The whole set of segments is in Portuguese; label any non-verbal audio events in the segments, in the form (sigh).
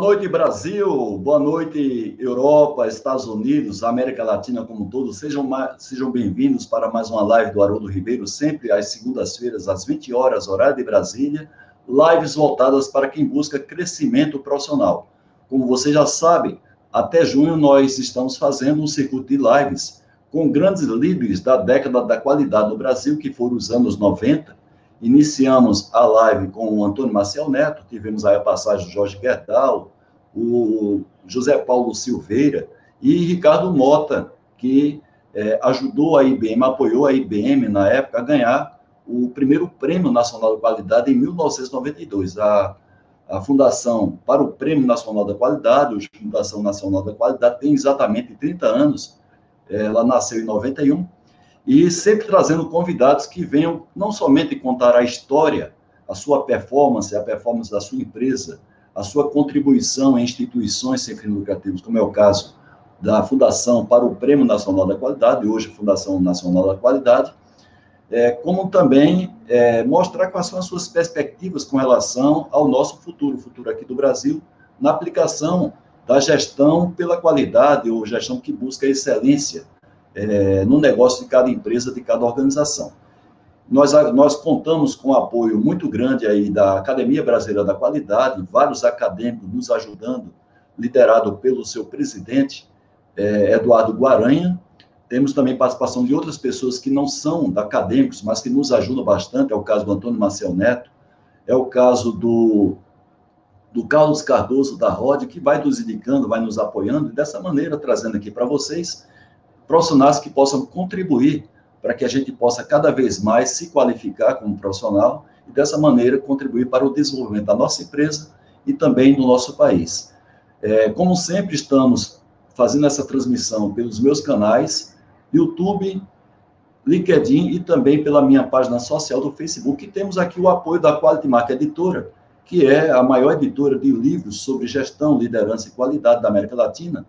Noite, Brasil. Boa noite, Europa, Estados Unidos, América Latina como um todo. Sejam, sejam bem-vindos para mais uma live do Haroldo Ribeiro, sempre às segundas-feiras, às 20 horas, horário de Brasília. Lives voltadas para quem busca crescimento profissional. Como você já sabe, até junho nós estamos fazendo um circuito de lives com grandes líderes da década da qualidade no Brasil, que foram os anos 90, Iniciamos a live com o Antônio Marcel Neto, tivemos aí a passagem do Jorge Gerdau, o José Paulo Silveira e Ricardo Mota, que é, ajudou a IBM, apoiou a IBM na época a ganhar o primeiro Prêmio Nacional de Qualidade em 1992. A, a Fundação para o Prêmio Nacional da Qualidade, a Fundação Nacional da Qualidade, tem exatamente 30 anos, é, ela nasceu em 91, e sempre trazendo convidados que venham não somente contar a história, a sua performance, a performance da sua empresa, a sua contribuição em instituições sem fins lucrativos, como é o caso da Fundação para o Prêmio Nacional da Qualidade, hoje Fundação Nacional da Qualidade, é, como também é, mostrar quais são as suas perspectivas com relação ao nosso futuro, o futuro aqui do Brasil, na aplicação da gestão pela qualidade ou gestão que busca excelência é, no negócio de cada empresa, de cada organização. Nós, nós contamos com um apoio muito grande aí da Academia Brasileira da Qualidade, vários acadêmicos nos ajudando, liderado pelo seu presidente, é, Eduardo Guaranha. Temos também participação de outras pessoas que não são acadêmicos, mas que nos ajudam bastante. É o caso do Antônio Marcel Neto, é o caso do, do Carlos Cardoso da ROD, que vai nos indicando, vai nos apoiando, e dessa maneira trazendo aqui para vocês profissionais que possam contribuir para que a gente possa cada vez mais se qualificar como profissional e dessa maneira contribuir para o desenvolvimento da nossa empresa e também do nosso país. É, como sempre estamos fazendo essa transmissão pelos meus canais, YouTube, LinkedIn e também pela minha página social do Facebook, e temos aqui o apoio da Quality Mark Editora, que é a maior editora de livros sobre gestão, liderança e qualidade da América Latina,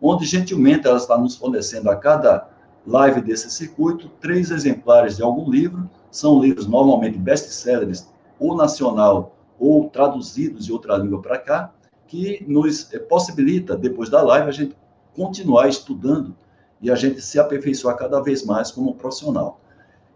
onde gentilmente ela está nos fornecendo a cada live desse circuito três exemplares de algum livro. São livros normalmente best-sellers, ou nacional, ou traduzidos de outra língua para cá, que nos eh, possibilita, depois da live, a gente continuar estudando e a gente se aperfeiçoar cada vez mais como profissional.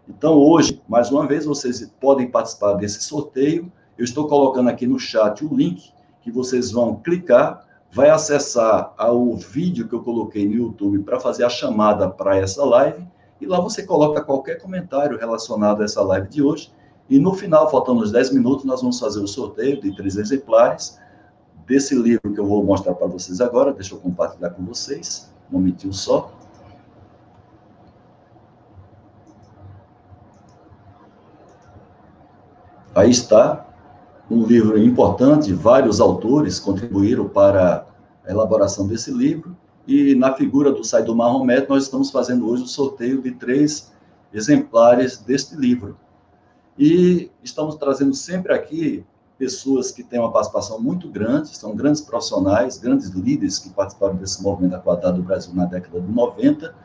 Então, hoje, mais uma vez, vocês podem participar desse sorteio. Eu estou colocando aqui no chat o link que vocês vão clicar vai acessar o vídeo que eu coloquei no YouTube para fazer a chamada para essa live, e lá você coloca qualquer comentário relacionado a essa live de hoje. E no final, faltando uns 10 minutos, nós vamos fazer o sorteio de três exemplares desse livro que eu vou mostrar para vocês agora. Deixa eu compartilhar com vocês. Um momentinho só. Aí está, um livro importante, vários autores contribuíram para a elaboração desse livro, e na figura do Saido Mahomet, nós estamos fazendo hoje o sorteio de três exemplares deste livro. E estamos trazendo sempre aqui pessoas que têm uma participação muito grande, são grandes profissionais, grandes líderes que participaram desse movimento da qualidade do Brasil na década de 90,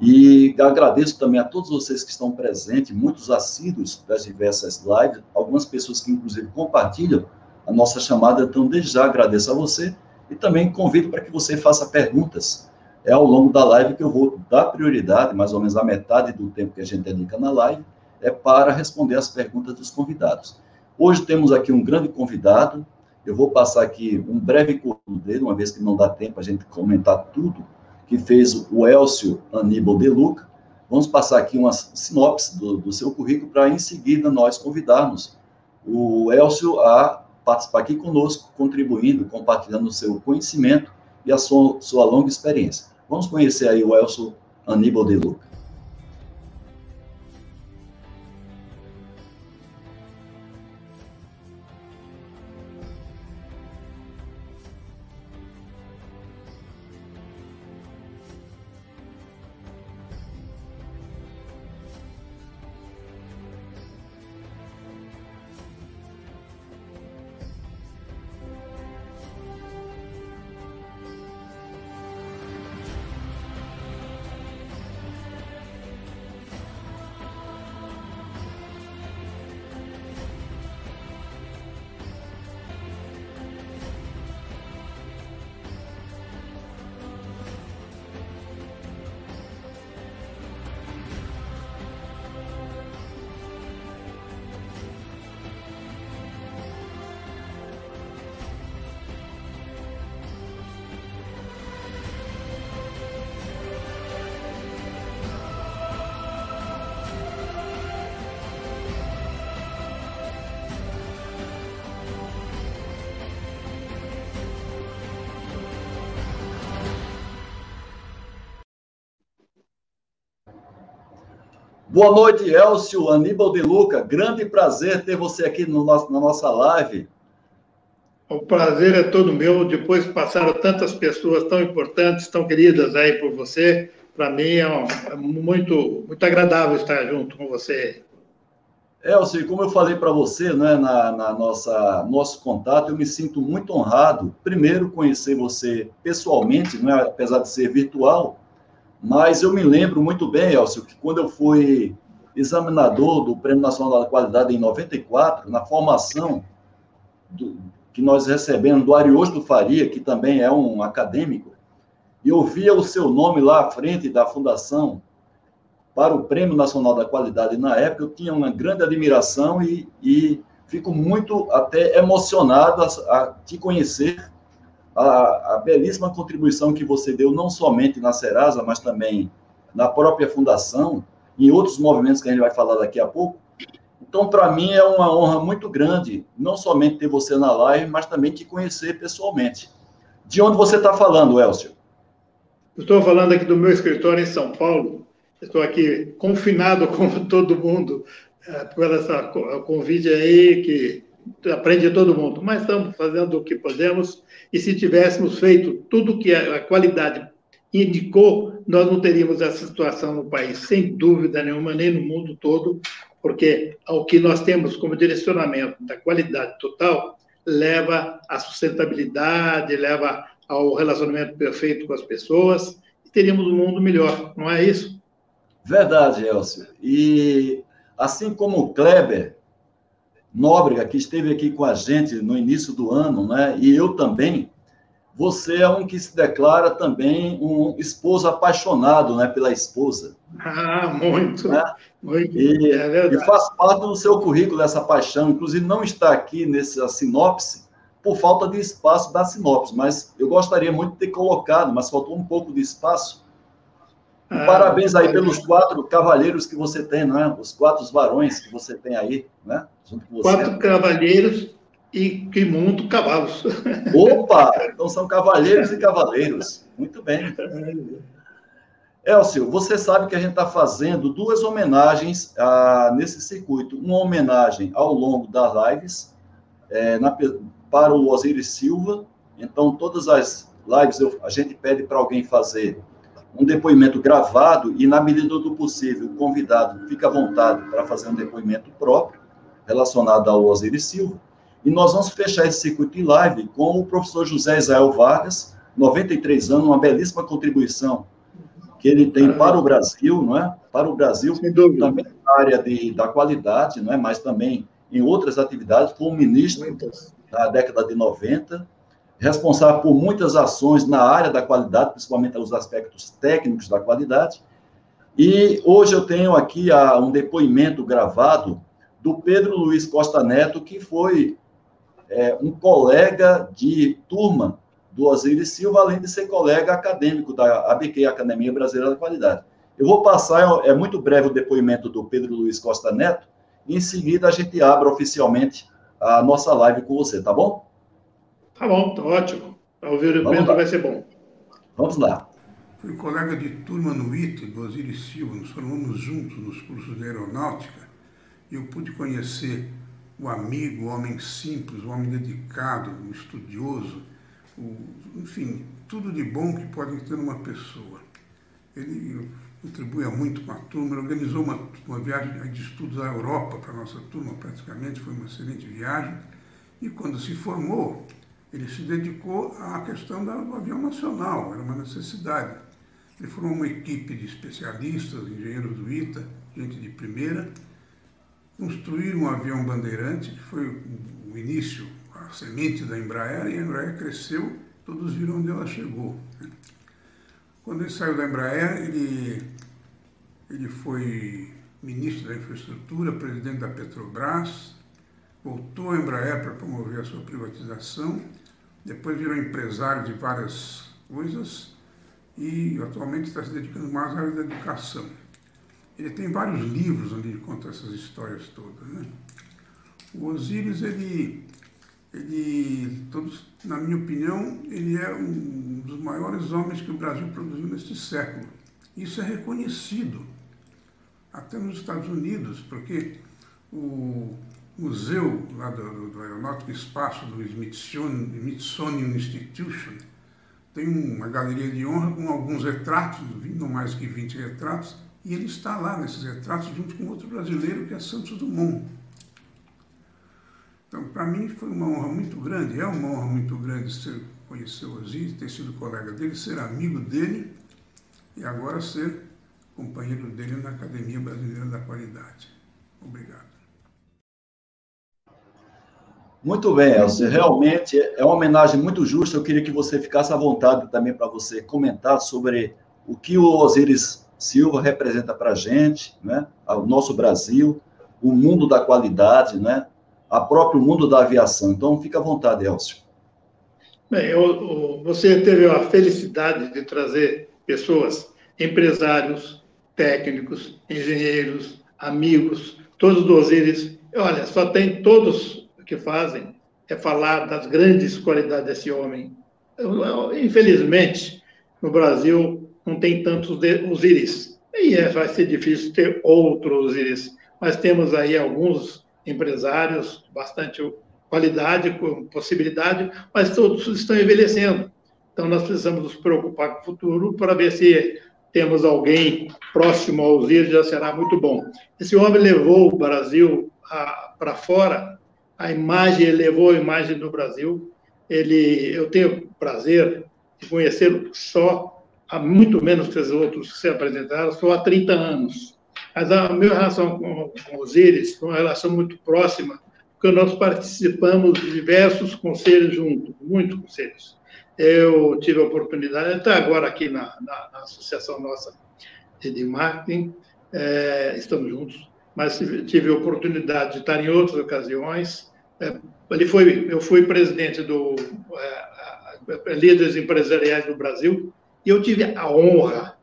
e agradeço também a todos vocês que estão presentes, muitos assíduos das diversas lives, algumas pessoas que, inclusive, compartilham a nossa chamada. Então, desde já agradeço a você e também convido para que você faça perguntas. É ao longo da live que eu vou dar prioridade, mais ou menos a metade do tempo que a gente dedica na live, é para responder as perguntas dos convidados. Hoje temos aqui um grande convidado. Eu vou passar aqui um breve currículo dele, uma vez que não dá tempo a gente comentar tudo que fez o Elcio Aníbal De Luca. Vamos passar aqui uma sinopse do, do seu currículo para, em seguida, nós convidarmos o Elcio a participar aqui conosco, contribuindo, compartilhando o seu conhecimento e a sua, sua longa experiência. Vamos conhecer aí o Elcio Aníbal De Luca. Boa noite, Elcio, Aníbal de Luca. Grande prazer ter você aqui no nosso, na nossa live. O prazer é todo meu. Depois passaram tantas pessoas tão importantes, tão queridas aí por você. Para mim é, um, é, muito, muito agradável estar junto com você. Elcio, como eu falei para você, né, na, na, nossa nosso contato, eu me sinto muito honrado. Primeiro, conhecer você pessoalmente, né, apesar de ser virtual, mas eu me lembro muito bem, Elcio, que quando eu fui examinador do Prêmio Nacional da Qualidade em 94, na formação do, que nós recebemos do Ariosto Faria, que também é um acadêmico, e eu via o seu nome lá à frente da fundação para o Prêmio Nacional da Qualidade. Na época, eu tinha uma grande admiração e, e fico muito até emocionado a, a te conhecer, a, a, belíssima contribuição que você deu, não somente na Serasa, mas também na própria fundação, em outros movimentos que a gente vai falar daqui a pouco, então, para mim, é uma honra muito grande, não somente ter você na live, mas também te conhecer pessoalmente. De onde você está falando, Elcio? Estou falando aqui do meu escritório em São Paulo. Estou aqui confinado (laughs) com todo mundo, é, por essa convite aí que aprende todo mundo. Mas estamos fazendo o que podemos e se tivéssemos feito tudo que a qualidade indicou, nós não teríamos essa situação no país, sem dúvida nenhuma, nem no mundo todo, porque o que nós temos como direcionamento da qualidade total leva à sustentabilidade, leva ao relacionamento perfeito com as pessoas e teríamos um mundo melhor, não é isso? Verdade, Elcio. E assim como o Kleber Nóbrega, que esteve aqui com a gente no início do ano, né? E eu também, você é um que se declara também um esposo apaixonado né, pela esposa. Ah, muito. Né? muito. E, é e, faz parte do seu currículo essa paixão. Inclusive, não está aqui nessa sinopse por falta de espaço da sinopse, mas eu gostaria muito de ter colocado, mas faltou um pouco de espaço. Ah, parabéns aí pelos quatro cavalheiros que você tem, não é? Os quatro varões que você tem aí, né? Junto com você. Quatro cavalheiros e que montam cavalos. (laughs) Opa! Então são cavalheiros e cavaleiros. Muito bem. Elcio, você sabe que a gente está fazendo duas homenagens ah, nesse circuito. Uma homenagem ao longo das lives é, na, para o Osiris Silva. Então, todas as lives eu, a gente pede para alguém fazer um depoimento gravado e, na medida do possível, o convidado fica à vontade para fazer um depoimento próprio relacionado ao Osiris Silva. E nós vamos fechar esse circuito em live com o professor José Israel Vargas, 93 anos, uma belíssima contribuição que ele tem para o Brasil, não é? Para o Brasil, também na área de, da qualidade, não é? Mas também em outras atividades, como ministro da década de 90, responsável por muitas ações na área da qualidade, principalmente os aspectos técnicos da qualidade. E hoje eu tenho aqui a, um depoimento gravado do Pedro Luiz Costa Neto, que foi é, um colega de turma do Osiris Silva, além de ser colega acadêmico da ABQ, Academia Brasileira da Qualidade. Eu vou passar, é muito breve o depoimento do Pedro Luiz Costa Neto, em seguida a gente abre oficialmente a nossa live com você, tá bom? Tá bom, tá ótimo. Ao ouvir o depoimento vai ser bom. Vamos lá. Fui colega de turma no ITA, do Osiris Silva, nos formamos juntos nos cursos de aeronáutica, e eu pude conhecer o amigo, o homem simples, o homem dedicado, o estudioso, o, enfim, tudo de bom que pode ter numa pessoa. Ele contribuía muito com a turma, ele organizou uma, uma viagem de estudos à Europa para a nossa turma, praticamente, foi uma excelente viagem. E quando se formou, ele se dedicou à questão do avião nacional, era uma necessidade. Ele formou uma equipe de especialistas, engenheiros do ITA, gente de primeira, construíram um avião bandeirante, que foi o início, a semente da Embraer, e a Embraer cresceu, todos viram onde ela chegou. Né? Quando ele saiu da Embraer, ele, ele foi ministro da Infraestrutura, presidente da Petrobras, voltou à Embraer para promover a sua privatização, depois virou empresário de várias coisas e atualmente está se dedicando mais à área da educação. Ele tem vários livros onde ele conta essas histórias todas. Né? O Osíris, ele, ele todos, na minha opinião, ele é um dos maiores homens que o Brasil produziu neste século. Isso é reconhecido. até nos Estados Unidos, porque o museu lá do, do Aeronáutico Espaço do Smithsonian Institution tem uma galeria de honra com alguns retratos, não mais que 20 retratos, e ele está lá nesses retratos junto com outro brasileiro que é Santos Dumont. Então, para mim foi uma honra muito grande, é uma honra muito grande ser, conhecer o Osiris, ter sido colega dele, ser amigo dele e agora ser companheiro dele na Academia Brasileira da Qualidade. Obrigado. Muito bem, Elcio. Realmente é uma homenagem muito justa. Eu queria que você ficasse à vontade também para você comentar sobre o que o Osiris Silva representa para a gente, né? o nosso Brasil, o mundo da qualidade, né? a próprio mundo da aviação. Então, fica à vontade, Elcio. Bem, eu, você teve a felicidade de trazer pessoas, empresários, técnicos, engenheiros, amigos, todos do Osiris. Olha, só tem todos que fazem é falar das grandes qualidades desse homem. Infelizmente, no Brasil não tem tantos Osiris. E é, vai ser difícil ter outros Osiris. Mas temos aí alguns empresários, bastante qualidade, com possibilidade, mas todos estão envelhecendo. Então, nós precisamos nos preocupar com o futuro para ver se temos alguém próximo aos íris, já será muito bom. Esse homem levou o Brasil para fora, a imagem, ele levou a imagem do Brasil. Ele, eu tenho prazer de conhecê-lo só há muito menos que os outros que se apresentaram, só há 30 anos. Mas a minha relação com, com os íris é uma relação muito próxima, porque nós participamos de diversos conselhos juntos, muitos conselhos. Eu tive a oportunidade, até agora aqui na, na, na associação nossa de marketing, é, estamos juntos, mas tive oportunidade de estar em outras ocasiões. É, ele foi, eu fui presidente do é, Líderes Empresariais do Brasil e eu tive a honra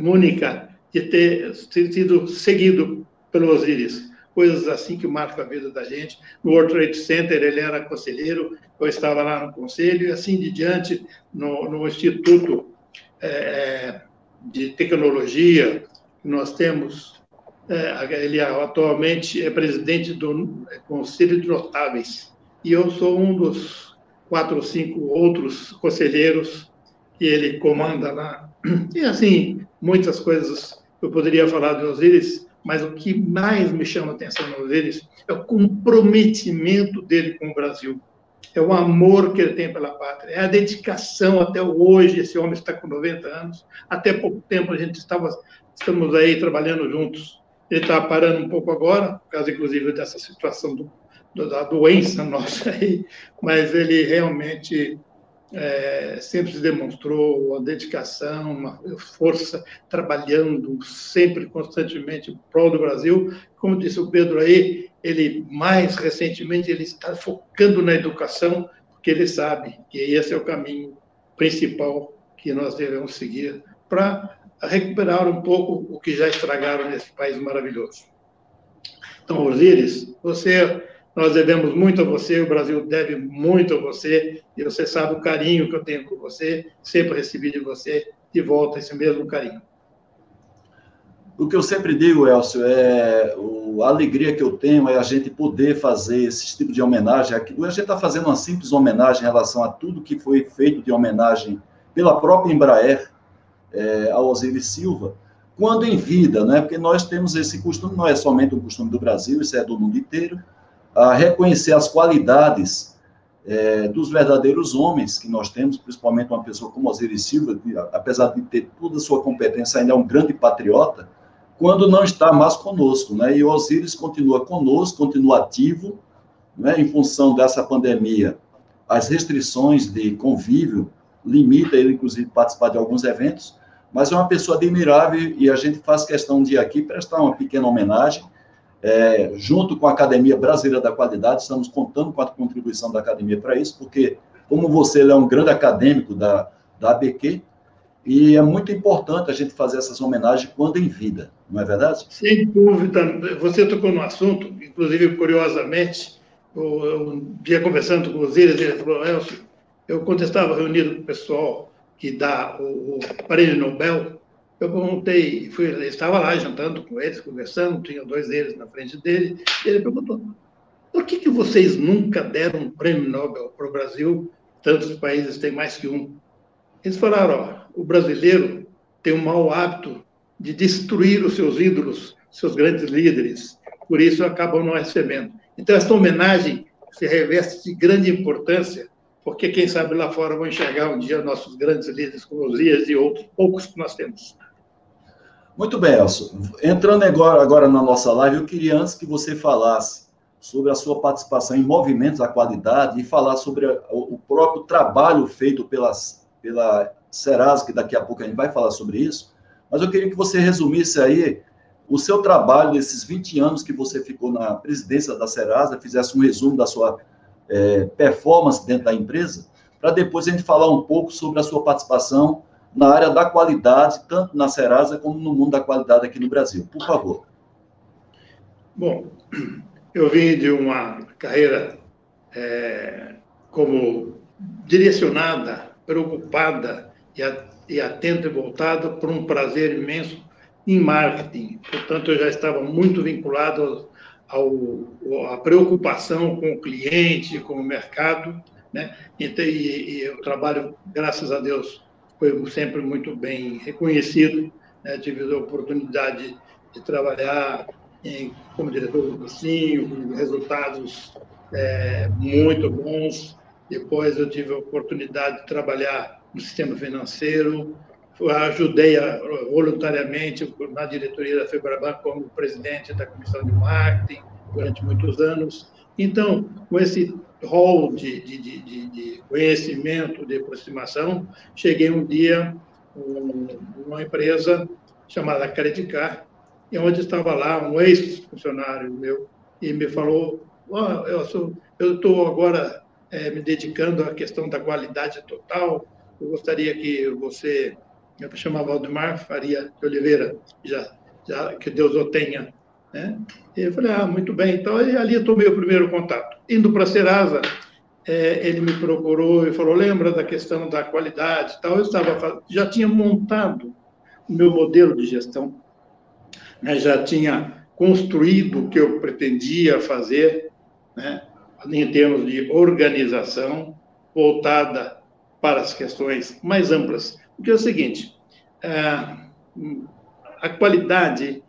única de ter, ter sido seguido pelo Osiris. Coisas assim que marcam a vida da gente. No World Trade Center, ele era conselheiro, eu estava lá no conselho, e assim de diante, no, no Instituto é, é de Tecnologia, nós temos, é, ele atualmente é presidente do Conselho de Notáveis, e eu sou um dos quatro ou cinco outros conselheiros que ele comanda lá. (clears throat) E assim, muitas coisas eu poderia falar de Osiris, mas o que mais me chama a atenção no Osiris é o comprometimento dele com o Brasil. É o amor que ele tem pela pátria, é a dedicação até hoje. Esse homem está com 90 anos. Até pouco tempo a gente estava, estamos aí trabalhando juntos. Ele está parando um pouco agora, por causa, inclusive, dessa situação do, da doença nossa aí, mas ele realmente é, sempre se demonstrou uma dedicação, uma força, trabalhando sempre, constantemente, em prol do Brasil. Como disse o Pedro aí, ele, mais recentemente, ele está focando na educação, porque ele sabe que esse é o caminho principal que nós devemos seguir para recuperar um pouco o que já estragaram nesse país maravilhoso. Então, Osíris, você nós devemos muito a você, o Brasil deve muito a você, e você sabe o carinho que eu tenho por você, sempre recebi de você de volta esse mesmo carinho. O que eu sempre digo, Elcio, é a alegria que eu tenho é a gente poder fazer esse tipo de homenagem. A gente está fazendo uma simples homenagem em relação a tudo que foi feito de homenagem pela própria Embraer é, ao Osiris Silva, quando em vida, né? Porque nós temos esse costume, não é somente um costume do Brasil, isso é do mundo inteiro, a reconhecer as qualidades é, dos verdadeiros homens que nós temos, principalmente uma pessoa como Osiris Silva, que, apesar de ter toda a sua competência, ainda é um grande patriota, quando não está mais conosco, né? E Osiris continua conosco, continua ativo, né? Em função dessa pandemia, as restrições de convívio limita ele, inclusive, participar de alguns eventos, mas é uma pessoa admirável e a gente faz questão de aqui prestar uma pequena homenagem é, junto com a Academia Brasileira da Qualidade, estamos contando com a contribuição da academia para isso, porque, como você é um grande acadêmico da, da ABQ, e é muito importante a gente fazer essas homenagens quando em vida, não é verdade? Sem dúvida. Você tocou no assunto, inclusive, curiosamente, eu, um dia conversando com os Íris, ele falou, eu, quando estava reunido com o pessoal que dá o, o Prêmio Nobel, eu perguntei, fui, estava lá jantando com eles, conversando, tinha dois deles na frente dele, e ele perguntou, por que, que vocês nunca deram um prêmio Nobel para o Brasil? Tantos países têm mais que um. Eles falaram, ó, o brasileiro tem um mau hábito de destruir os seus ídolos, seus grandes líderes, por isso acabam não recebendo. Então, essa homenagem se reveste de grande importância, porque quem sabe lá fora vão enxergar um dia nossos grandes líderes, como os Dias e outros poucos que nós temos. Muito bem, Elcio. Entrando agora, agora na nossa live, eu queria antes que você falasse sobre a sua participação em movimentos da qualidade e falar sobre o próprio trabalho feito pelas, pela Serasa, que daqui a pouco a gente vai falar sobre isso. Mas eu queria que você resumisse aí o seu trabalho desses 20 anos que você ficou na presidência da Serasa, fizesse um resumo da sua é, performance dentro da empresa, para depois a gente falar um pouco sobre a sua participação na área da qualidade, tanto na Serasa como no mundo da qualidade aqui no Brasil. Por favor. Bom, eu vim de uma carreira é, como direcionada, preocupada e, atenta e voltada por um prazer imenso em marketing. Portanto, eu já estava muito vinculado ao, preocupação com o cliente, com o mercado, né? E, e, e o trabalho, graças a Deus, foi sempre muito bem reconhecido. Né? Tive a oportunidade de trabalhar em, como diretor do cursinho, resultados é, muito bons. Depois eu tive a oportunidade de trabalhar no sistema financeiro, ajudei a, voluntariamente na diretoria da FEBRABAN como presidente da comissão de marketing durante muitos anos. Então, com esse rol de, de, de, de conhecimento, de aproximação, cheguei um dia numa empresa chamada Credicar, onde estava lá um ex-funcionário meu e me falou, oh, eu estou agora é, me dedicando à questão da qualidade total, eu gostaria que você eu chamava Valdemar Faria de Oliveira, já, já que Deus o tenha. Né? E eu falei, ah, muito bem. Então, ali eu tomei o primeiro contato. Indo para Serasa, é, ele me procurou e falou, lembra da questão da qualidade tal? Eu estava, já tinha montado o meu modelo de gestão, né? já tinha construído o que eu pretendia fazer, né? em termos de organização, voltada para as questões mais amplas porque é o seguinte, é, a qualidade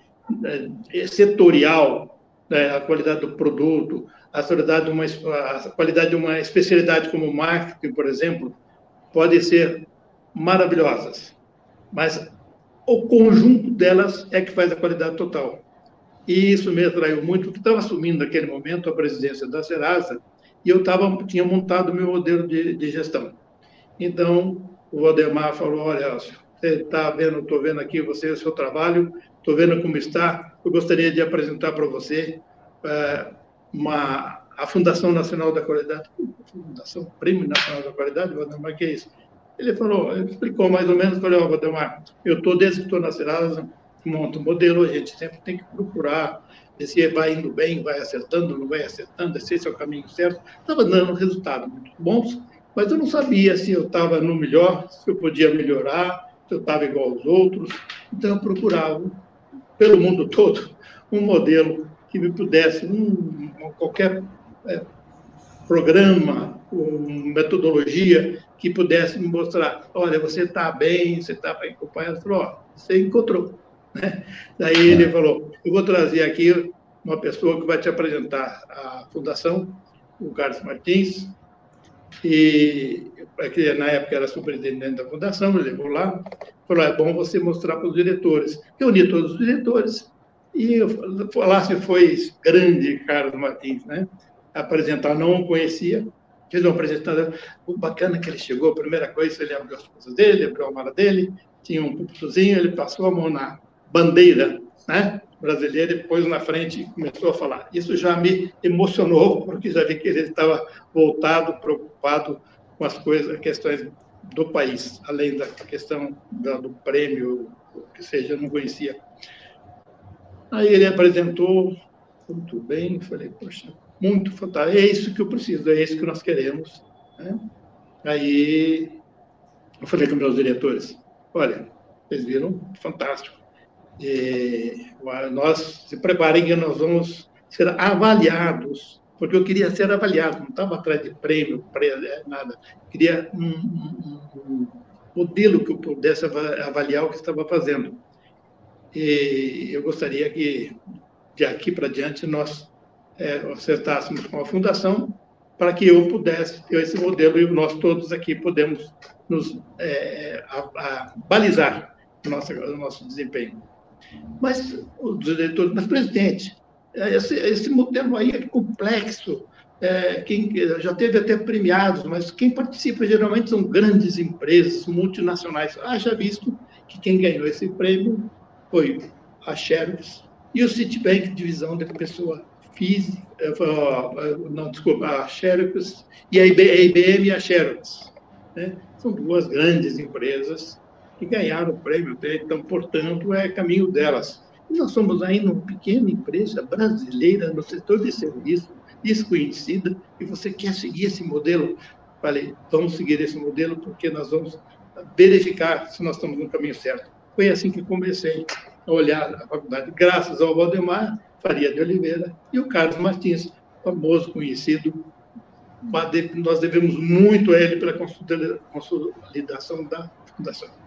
é, setorial, né, a qualidade do produto, a qualidade, de uma, a qualidade de uma especialidade como marketing, por exemplo, pode ser maravilhosas, mas o conjunto delas é que faz a qualidade total. E isso me atraiu muito, porque estava assumindo naquele momento a presidência da Serasa e eu tava, tinha montado o meu modelo de, de gestão. Então, o Valdemar falou, olha, você está vendo, estou vendo aqui você, o seu trabalho, estou vendo como está, eu gostaria de apresentar para você é, uma, a Fundação Nacional da Qualidade, Fundação Prêmio Nacional da Qualidade, Valdemar, que é isso? Ele falou, ele explicou mais ou menos, falei, ó, oh, Valdemar, eu estou desde que estou na Serasa, monto um modelo, a gente sempre tem que procurar ver se vai indo bem, vai acertando, não vai acertando, se esse é o caminho certo. Estava dando resultados muito bons, mas eu não sabia se eu estava no melhor, se eu podia melhorar, se eu estava igual aos outros. Então, eu procurava, pelo mundo (laughs) todo, um modelo que me pudesse, um, qualquer é, programa, uma metodologia que pudesse me mostrar, olha, você está bem, você está bem acompanhado. Ele falou, ó, você encontrou. (laughs) Né? Daí ele falou, eu vou trazer aqui uma pessoa que vai te apresentar a fundação, o Carlos Martins, e que na época era superintendente da fundação, me levou lá, falou, é bom você mostrar para os diretores. Reuni todos os diretores e lá se foi grande Carlos Martins, né? Apresentar, não o conhecia, fez uma apresentação, o bacana que ele chegou, a primeira coisa, ele abriu as coisas dele, abriu a mala dele, tinha um púlpitozinho, ele passou a mão na bandeira, né? Brasileira e pôs na frente e começou a falar. Isso já me emocionou, porque já vi que ele estava voltado, preocupado com as coisas, questões do país, além da questão do prêmio, que seja, eu não conhecia. Aí ele apresentou, muito bem, falei, poxa, muito fantástico, é isso que eu preciso, é isso que nós queremos. Né? Aí eu falei com meus diretores, olha, Vocês viram? Fantástico. E nós se preparem que nós vamos ser avaliados, porque eu queria ser avaliado, não estava atrás de prêmio, nada. Queria um, um, um modelo que eu pudesse avaliar o que estava fazendo. E eu gostaria que, de aqui para diante, nós é, acertássemos com a fundação para que eu pudesse ter esse modelo e nós todos aqui podemos nos é, a, a balizar o nosso, o nosso desempenho. Mas o diretor, mas presidente, esse, esse modelo aí é complexo, é, quem já teve até premiados, mas quem participa geralmente são grandes empresas multinacionais. Haja visto que quem ganhou esse prêmio foi a Xerox e o Citibank, divisão da pessoa física, é, não, desculpa, a Xerox e a IBM e a Xerox. Né? São duas grandes empresas que ganharam o prêmio, então, portanto, é caminho delas. E nós somos ainda uma pequena empresa brasileira no setor de serviço, desconhecida, e você quer seguir esse modelo? Falei, vamos seguir esse modelo porque nós vamos verificar se nós estamos no caminho certo. Foi assim que comecei a olhar a faculdade, graças ao Valdemar Faria de Oliveira e o Carlos Martins, famoso, conhecido. Nós devemos muito a ele pela consolidação da fundação.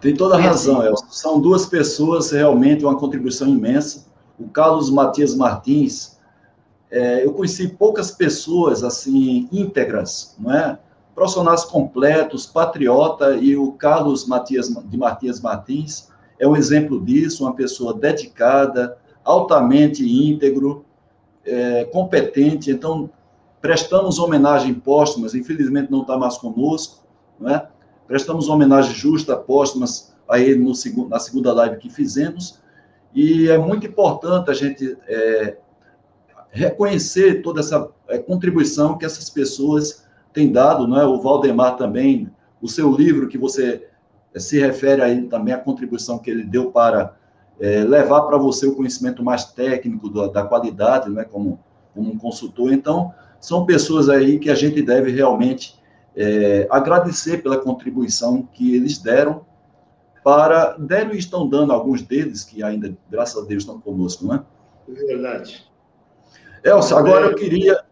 Tem toda a razão, Elson. São duas pessoas realmente uma contribuição imensa. O Carlos Matias Martins, é, eu conheci poucas pessoas assim íntegras, não é? Profissionais completos, patriota e o Carlos Matias de Matias Martins é um exemplo disso, uma pessoa dedicada, altamente íntegro, é, competente. Então prestamos homenagem póstumas. Infelizmente não está mais conosco, não é? Prestamos homenagem justa póstumas a ele no, na segunda live que fizemos. E é muito importante a gente é, reconhecer toda essa é, contribuição que essas pessoas têm dado, não é? O Valdemar também, o seu livro que você é, se refere a ele também, a contribuição que ele deu para é, levar para você o conhecimento mais técnico da, da qualidade, né, como, como um consultor. Então, são pessoas aí que a gente deve realmente é, agradecer pela contribuição que eles deram para, deram e estão dando alguns deles, que ainda, graças a Deus, estão conosco, não é? Verdade. Elcio, agora eu queria,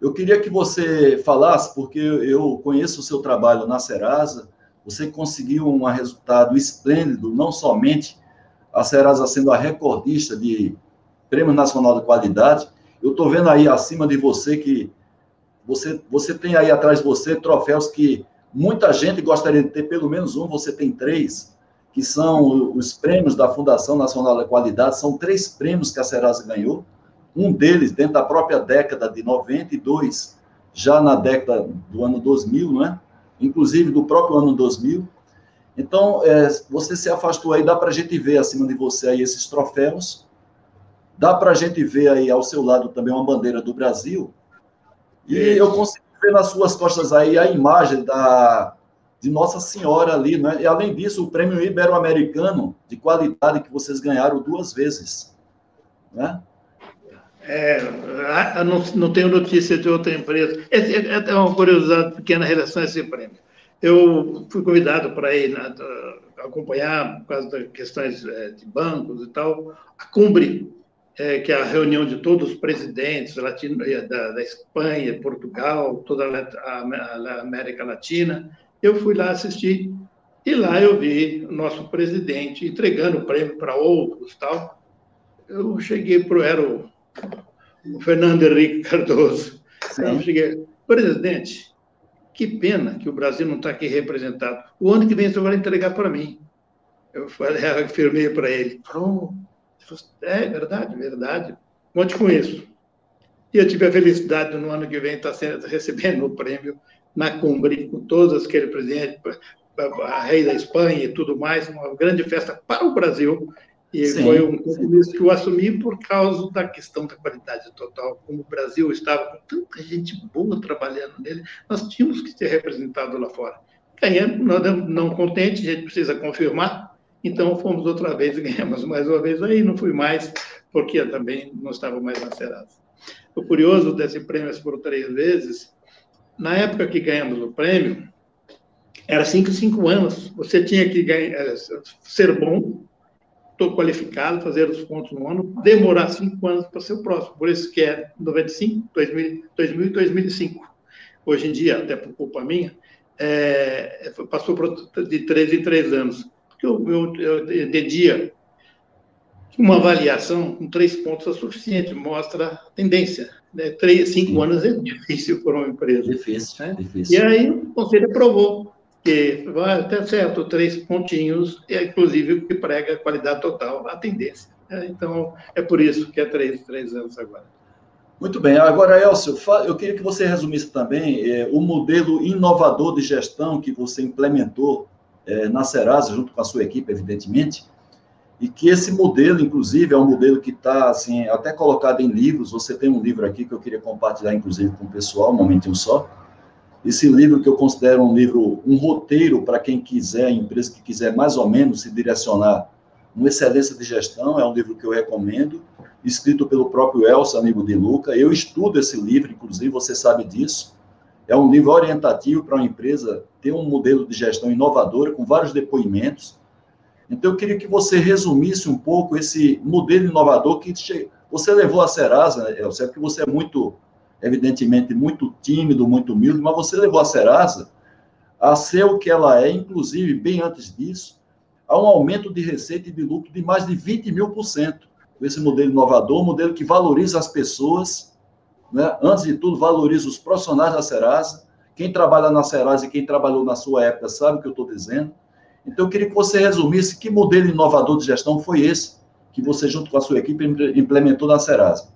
eu queria que você falasse, porque eu conheço o seu trabalho na Serasa, você conseguiu um resultado esplêndido, não somente a Serasa sendo a recordista de Prêmio Nacional de Qualidade. Eu estou vendo aí acima de você que você, você tem aí atrás de você troféus que muita gente gostaria de ter pelo menos um, você tem três que são os prêmios da Fundação Nacional da Qualidade, são três prêmios que a Serasa ganhou, um deles dentro da própria década de 92, já na década do ano 2000, não é? Inclusive do próprio ano 2000. Então, é, você se afastou aí, dá para a gente ver acima de você aí esses troféus, dá para a gente ver aí ao seu lado também uma bandeira do Brasil, e eu consigo ver nas suas costas aí a imagem da, de Nossa Senhora ali, né? E além disso, o prêmio Ibero-Americano de qualidade que vocês ganharam duas vezes, né? É, não, não tenho notícia de outra empresa. É, é, é uma curiosidade pequena em relação a esse prêmio. Eu fui convidado para ir na, acompanhar, por causa das questões é, de bancos e tal, a Cumbre, é, que é a reunião de todos os presidentes latino, é, da, da Espanha, Portugal, toda a, a, América Latina. Eu fui lá assistir e lá eu vi o nosso presidente entregando o prêmio para outros tal. Eu cheguei para era o, o, Fernando Henrique (laughs) Cardoso. Eu cheguei, presidente, que pena que o Brasil não está aqui representado. O ano que vem você vai entregar para mim. Eu falei, (laughs) afirmei para ele. Pronto é verdade, verdade. Conte com isso. E eu tive a felicidade no ano que vem estar sendo, recebendo o prêmio na Cumbre, com todos aqueles presidentes, a rei da Espanha e tudo mais, uma grande festa para o Brasil. E sim, foi um compromisso que eu assumi por causa da questão da qualidade total. Como o Brasil estava com tanta gente boa trabalhando nele, nós tínhamos que ser representados lá fora. Ganhamos, não, não contente, a gente precisa confirmar, então fomos outra vez e ganhamos mais uma vez. Aí não fui mais, porque também não estava mais na Serasa. O curioso desse prêmio foram três vezes. Na época que ganhamos o prêmio, Era cinco, cinco anos. Você tinha que ganhar, eh, ser bom, estou qualificado, fazer os pontos no ano, demorar cinco anos para ser o próximo. Por isso que é 95, 2000, 2000 e 2005. Hoje em dia, até por culpa minha, é, passou de três em três anos. Eu, eu, eu, de dia, uma avaliação com três pontos é suficiente, mostra a tendência. Né? Três, cinco Sim. anos é difícil para uma empresa. Difícil, né? difícil. E aí o conselho aprovou que vai até certo, três pontinhos, é inclusive o que prega a qualidade total, a tendência. Né? Então, é por isso que é três, três anos agora. Muito bem. Agora, Elcio, eu queria que você resumisse também é, o modelo inovador de gestão que você implementou é, na Serasa, junto com a sua equipe, evidentemente, e que esse modelo, inclusive, é um modelo que está, assim, até colocado em livros. Você tem um livro aqui que eu queria compartilhar, inclusive, com o pessoal, um momentinho só. Esse livro que eu considero um livro, um roteiro para quem quiser, empresa que quiser mais ou menos se direcionar uma excelência de gestão, é um livro que eu recomendo escrito pelo próprio Elcio, amigo de Luca. Eu estudo esse livro, inclusive, você sabe disso. É um livro orientativo para uma empresa ter um modelo de gestão inovador, com vários depoimentos. Então, eu queria que você resumisse um pouco esse modelo inovador que você levou a Serasa, né, Elcio, porque você é muito, evidentemente, muito tímido, muito humilde, mas você levou a Serasa a ser o que ela é, inclusive, bem antes disso, a um aumento de receita e de lucro de mais de 20 mil por cento esse modelo inovador, um modelo que valoriza as pessoas, né? antes de tudo, valoriza os profissionais da Serasa. Quem trabalha na Serasa e quem trabalhou na sua época sabe o que eu estou dizendo. Então, eu queria que você resumisse que modelo inovador de gestão foi esse que você, junto com a sua equipe, implementou na Serasa.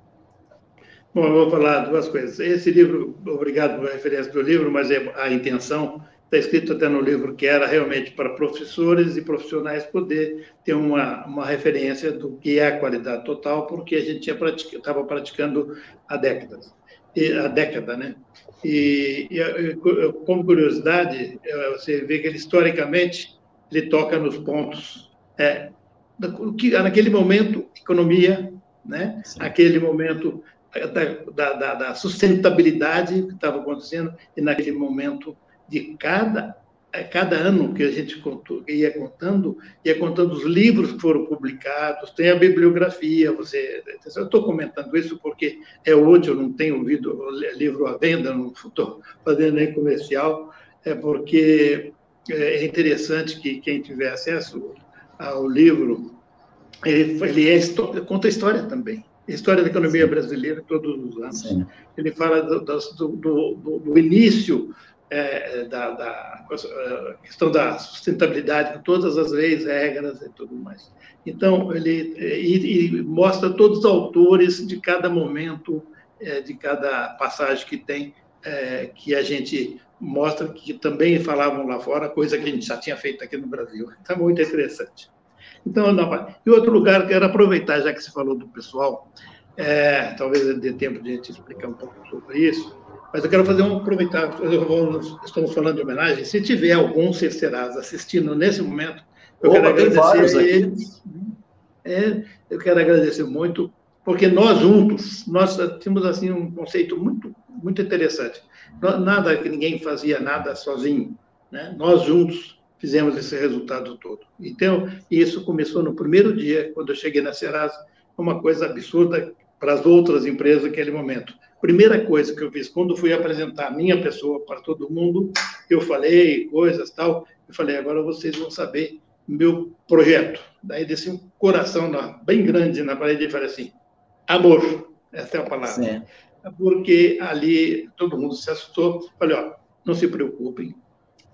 Bom, eu vou falar duas coisas. Esse livro, obrigado pela referência do livro, mas é a intenção está escrito até no livro que era realmente para professores e profissionais poder ter uma, uma referência do que é a qualidade total, porque a gente estava pratica, praticando há décadas, e, a década, né? E, e, como curiosidade, você vê que ele historicamente ele toca nos pontos é, que naquele momento economia, né? Sim. Aquele momento da, da, da sustentabilidade que estava acontecendo e naquele momento de cada cada ano que a gente contou, ia contando, ia contando os livros que foram publicados, tem a bibliografia, você... Eu estou comentando isso porque é útil, eu não tenho ouvido livro à venda, não estou fazendo nem comercial, é porque é interessante que quem tiver acesso ao livro, ele, ele é, conta história também, história da economia brasileira todos os anos. Sim. Ele fala do, do, do, do início é, da, da, é, questão da sustentabilidade, com todas as leis, regras e tudo mais. Então, ele e, e mostra todos os autores de cada momento, é, de cada passagem que tem, é, que a gente mostra que também falavam lá fora, coisa que a gente já tinha feito aqui no Brasil. (laughs) Então, muito interessante. Então, não, e outro lugar, quero aproveitar, já que você falou do pessoal, é, talvez dê tempo de a gente explicar um pouco sobre isso, mas eu quero fazer um aproveitar, estamos falando de homenagem, se tiver algum Cerceraz assistindo nesse momento, eu Opa, quero agradecer a eles. É, eu quero agradecer muito, porque nós juntos, nós tínhamos assim um conceito muito, muito interessante. Nada que ninguém fazia nada sozinho, né? Nós juntos fizemos esse resultado todo. Então, isso começou no primeiro dia, quando eu cheguei na Serasa, uma coisa absurda para as outras empresas naquele momento. Primeira coisa que eu fiz, quando fui apresentar a minha pessoa para todo mundo, eu falei coisas tal, eu falei, agora vocês vão saber meu projeto. Daí desci um coração bem grande na parede e falei assim, amor, essa é a palavra. Porque ali todo mundo se assustou. Falei, ó, não se preocupem,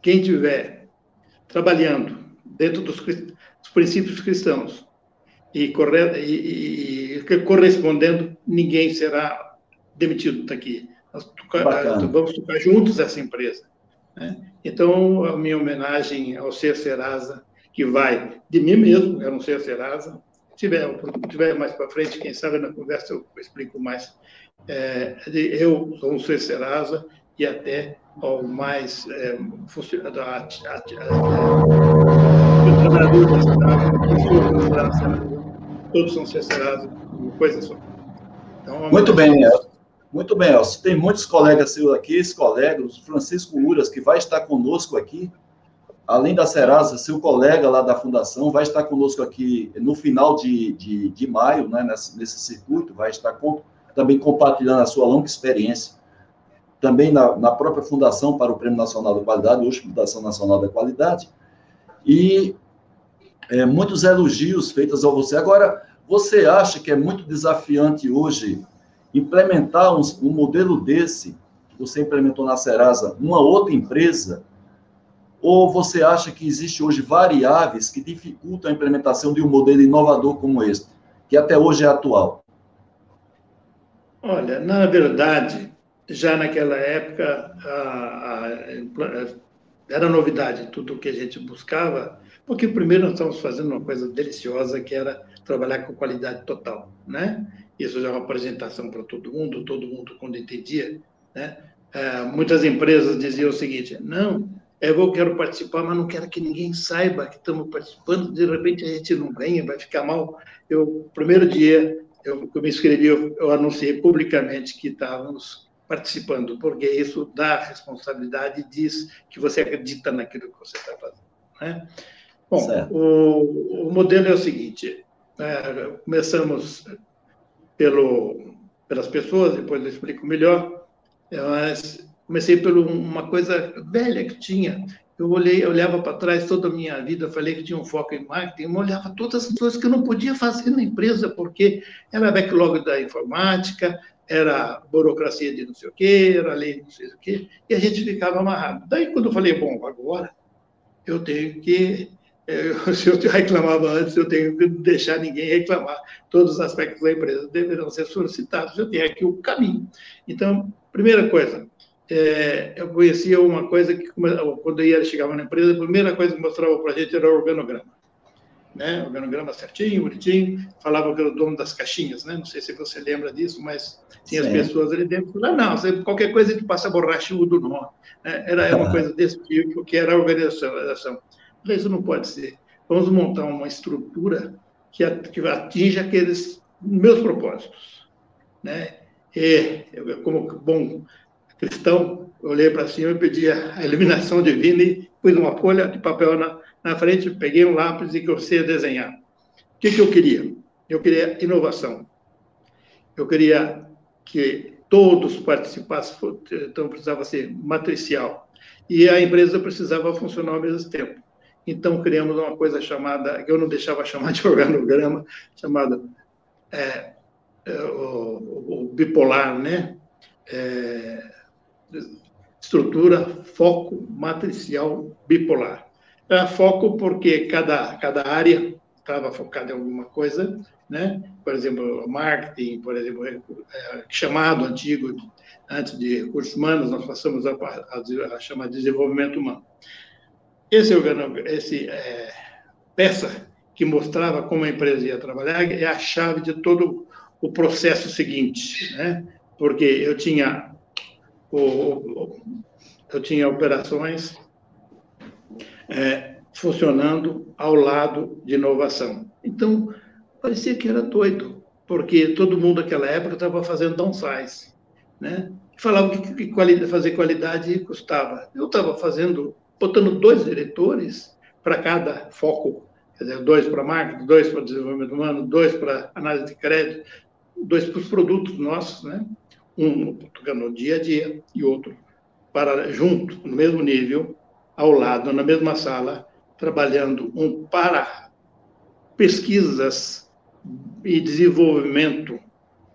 quem estiver trabalhando dentro dos, dos princípios cristãos, e, corre, e, e, correspondendo, ninguém será demitido. Nós tocar, vamos tocar juntos essa empresa. Né? Então, a minha homenagem ao Ser Serasa, que vai de mim mesmo, era um Ser Serasa. Se tiver, tiver mais para frente, quem sabe na conversa eu explico mais. É, eu sou um Ser Serasa e até ao mais é, funcionário da, a, a, a, trabalhador da cidade, todos são censurados, coisa só. Então, Muito bem, Elcio. Muito bem, Elcio. Tem muitos colegas seus aqui, esse colega, o Francisco Uras, que vai estar conosco aqui. além da Serasa, seu colega lá da Fundação vai estar conosco aqui no final de, de, de maio, né, nesse, nesse circuito, vai estar com, também compartilhando a sua longa experiência, também na, na própria Fundação para o Prêmio Nacional da Qualidade, hoje Fundação Nacional da Qualidade, e é, muitos elogios feitos a você. Agora, você acha que é muito desafiante hoje implementar um, um modelo desse, que você implementou na Serasa, uma outra empresa, ou você acha que existe hoje variáveis que dificultam a implementação de um modelo inovador como este, que até hoje é atual? Olha, na verdade, já naquela época, a, a, era novidade tudo o que a gente buscava, porque primeiro nós estávamos fazendo uma coisa deliciosa, que era trabalhar com qualidade total, né? Isso já é uma apresentação para todo mundo, todo mundo quando entendia, né? É, muitas empresas diziam o seguinte, não, eu quero participar, mas não quero que ninguém saiba que estamos participando, de repente a gente não ganha, vai ficar mal. Eu, primeiro dia, eu, eu me inscrevi, eu, eu anunciei publicamente que estávamos participando, porque isso dá responsabilidade e diz que você acredita naquilo que você está fazendo. Né? Bom, o, o, modelo é o seguinte: é, começamos pelo, pelas pessoas, depois eu explico melhor, mas comecei por uma coisa velha que tinha. Eu olhei, eu olhava para trás toda a minha vida, falei que tinha um foco em marketing, eu olhava todas as coisas que eu não podia fazer na empresa, porque era backlog da informática, era burocracia de não sei o quê, era lei de não sei o quê, e a gente ficava amarrado. Daí, quando eu falei, bom, agora eu tenho que. Eu, (laughs) se eu reclamava antes, eu tenho que deixar ninguém reclamar. Todos os aspectos da empresa deverão ser solicitados. Eu tenho aqui o caminho. Então, primeira coisa, é, eu conhecia uma coisa que, quando eu chegava na empresa, a primeira coisa que mostrava para a gente era o organograma. Né? Organograma certinho, bonitinho, falava que era o dono das caixinhas, né? Não sei se você lembra disso, mas tinha Sim. as pessoas ali dentro. Não, não, qualquer coisa a gente passa borrachudo no nome. Né? Era uma (laughs) coisa desse tipo, que era a organização. Isso não pode ser. Vamos montar uma estrutura que, atinja aqueles meus propósitos. Né? E, como bom cristão, eu olhei para cima e pedi a eliminação divina e pus uma folha de papel na, na frente, peguei um lápis e comecei a desenhar. O que, que eu queria? Eu queria inovação. Eu queria que todos participassem, então precisava ser matricial. E a empresa precisava funcionar ao mesmo tempo. Então, criamos uma coisa chamada, que eu não deixava chamar de organograma, chamada é, é, o, o, bipolar, né? É, estrutura foco matricial bipolar. É, foco porque cada, cada área estava focada em alguma coisa, né? Por exemplo, marketing, por exemplo, é, chamado antigo, antes de recursos humanos, nós passamos a, a, a chamar de desenvolvimento humano. Esse, esse é, peça que mostrava como a empresa ia trabalhar é a chave de todo o processo seguinte, né? Porque eu tinha o, eu tinha operações é, funcionando ao lado de inovação. Então, parecia que era doido, porque todo mundo naquela época estava fazendo downsize, né? Falava que, que qualidade, fazer qualidade custava. Eu estava fazendo, botando dois diretores para cada foco, quer dizer, dois para marketing, dois para desenvolvimento humano, dois para análise de crédito, dois para os produtos nossos, né? Um no dia a dia e outro para junto, no mesmo nível, ao lado, na mesma sala, trabalhando um para pesquisas e desenvolvimento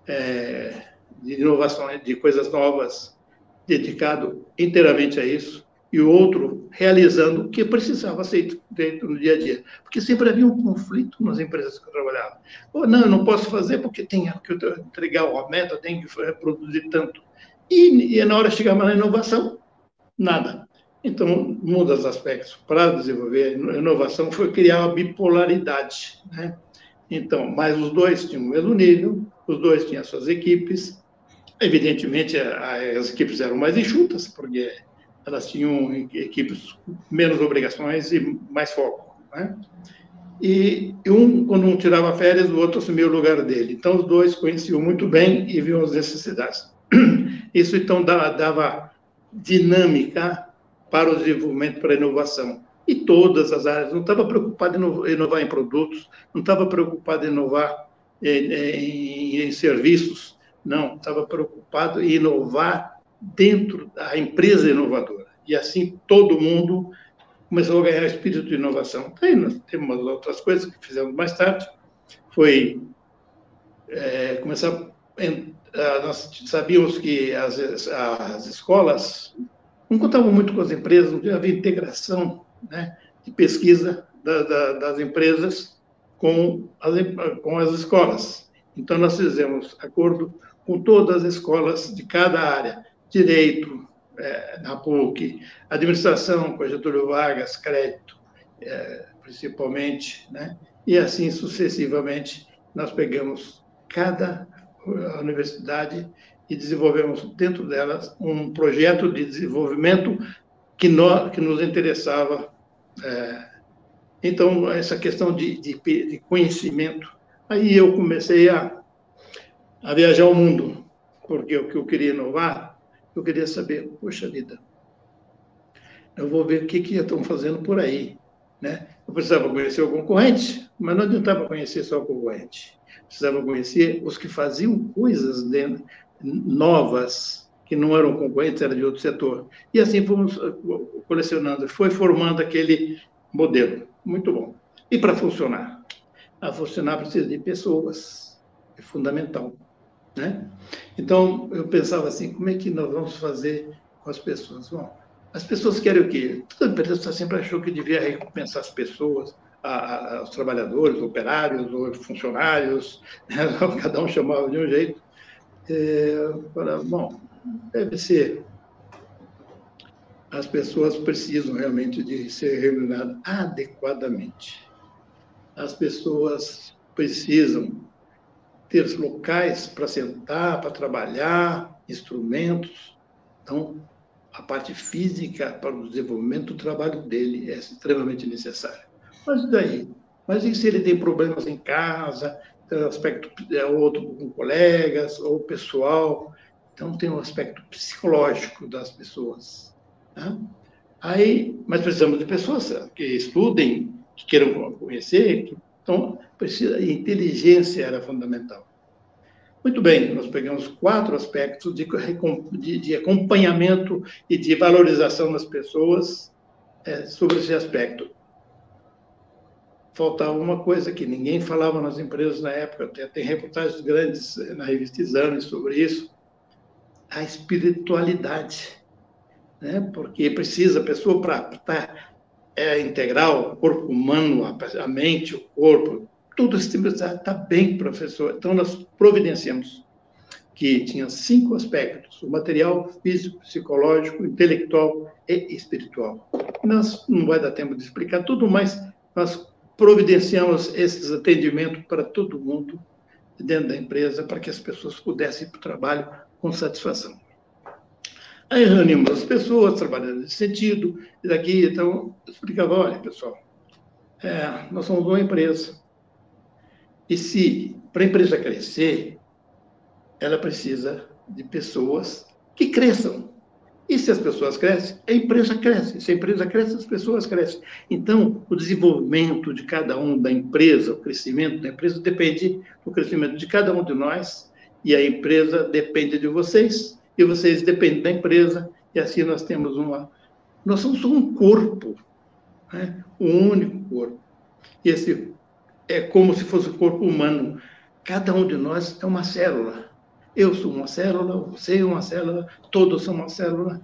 é, de inovações, de coisas novas, dedicado inteiramente a isso, e outro realizando o que precisava ser feito no dia a dia. Porque sempre havia um conflito nas empresas que eu trabalhava. Ou, não, eu não posso fazer porque tenho que entregar a meta, tenho que produzir tanto. E, e na hora de chegar na inovação, nada. Então, um dos aspectos para desenvolver a inovação foi criar uma bipolaridade. Né? Então, mas os dois tinham o mesmo nível, os dois tinham suas equipes. Evidentemente, as equipes eram mais enxutas, porque elas tinham equipes menos obrigações e mais foco. Né? E um, quando um tirava férias, o outro assumia o lugar dele. Então, os dois conheciam muito bem e viam as necessidades. (clears throat) Isso, então, dava, dava dinâmica para o desenvolvimento, para a inovação. e todas as áreas. Não estava preocupado em inovar em produtos, não estava preocupado em inovar em, em, em serviços, não, estava preocupado em inovar dentro da empresa inovadora. E assim todo mundo começou a ganhar espírito de inovação. Aí nós temos outras coisas que fizemos mais tarde, foi é, começar. Nós sabíamos que as, as escolas não contavam muito com as empresas, não havia integração né, de pesquisa da, da, das empresas com as, com as escolas. Então, nós fizemos acordo com todas as escolas de cada área, direito, é, na PUC, administração com Getúlio Vargas, crédito, é, principalmente, né? e assim sucessivamente, nós pegamos cada universidade e desenvolvemos dentro delas um projeto de desenvolvimento que, nós, que nos interessava. É, então, essa questão de, de, de, conhecimento. Aí eu comecei a, a viajar o mundo, porque o que eu queria inovar, eu queria saber, poxa vida, eu vou ver o que, que estão fazendo por aí. Né? Eu precisava conhecer o concorrente, mas não adiantava conhecer só o concorrente. Precisava conhecer os que faziam coisas dentro, novas, que não eram concorrentes, eram de outro setor. E assim fomos eh, colecionando, foi formando aquele modelo. Muito bom. E para funcionar? A funcionar precisa de pessoas, é fundamental. Né? Então, eu pensava assim, como é que nós vamos fazer com as pessoas? Bom, as pessoas querem o quê? Toda empresa sempre achou que devia recompensar as pessoas, a, a, os trabalhadores, operários, ou funcionários, (laughs) né? cada um chamava de um jeito. É, para, bom, deve ser. As pessoas precisam realmente de ser remuneradas adequadamente. As pessoas precisam ter locais para sentar, para trabalhar, instrumentos. Então, a parte física para o desenvolvimento do trabalho dele é extremamente necessária. Mas daí? Mas e se ele tem problemas em casa, aspecto é, outro com colegas ou pessoal. Então, tem um aspecto psicológico das pessoas. Né? Aí, mas precisamos de pessoas que estudem, que queiram conhecer. Que, então, precisa, inteligência era fundamental. Muito bem, nós pegamos quatro aspectos de, de, de acompanhamento e de valorização das pessoas é, sobre esse aspecto faltava uma coisa que ninguém falava nas empresas na época, até tem reportagens grandes na revista Exame sobre isso, a espiritualidade. Né? Porque precisa, a pessoa para estar é, integral, o corpo humano, a, mente, o corpo, tudo está tá bem, professor. Então, nós providenciamos que tinha cinco aspectos: o material, físico, psicológico, intelectual e espiritual. Nós não vai dar tempo de explicar tudo, mas nós providenciamos esses atendimentos para todo mundo dentro da empresa, para que as pessoas pudessem ir para o trabalho com satisfação. Aí reunimos as pessoas trabalhando nesse sentido, e daqui, então, eu explicava, olha, pessoal, é, nós somos uma empresa, e se, para a empresa crescer, ela precisa de pessoas que cresçam, e se as pessoas crescem, a empresa cresce. Se a empresa cresce, as pessoas crescem. Então, o desenvolvimento de cada um da empresa, o crescimento da empresa, depende do crescimento de cada um de nós, e a empresa depende de vocês, e vocês dependem da empresa, e assim nós temos uma. Nós somos um corpo, né? um único corpo. E esse é como se fosse o corpo humano. Cada um de nós é uma célula. Eu sou uma célula, você é uma célula, todos são uma célula.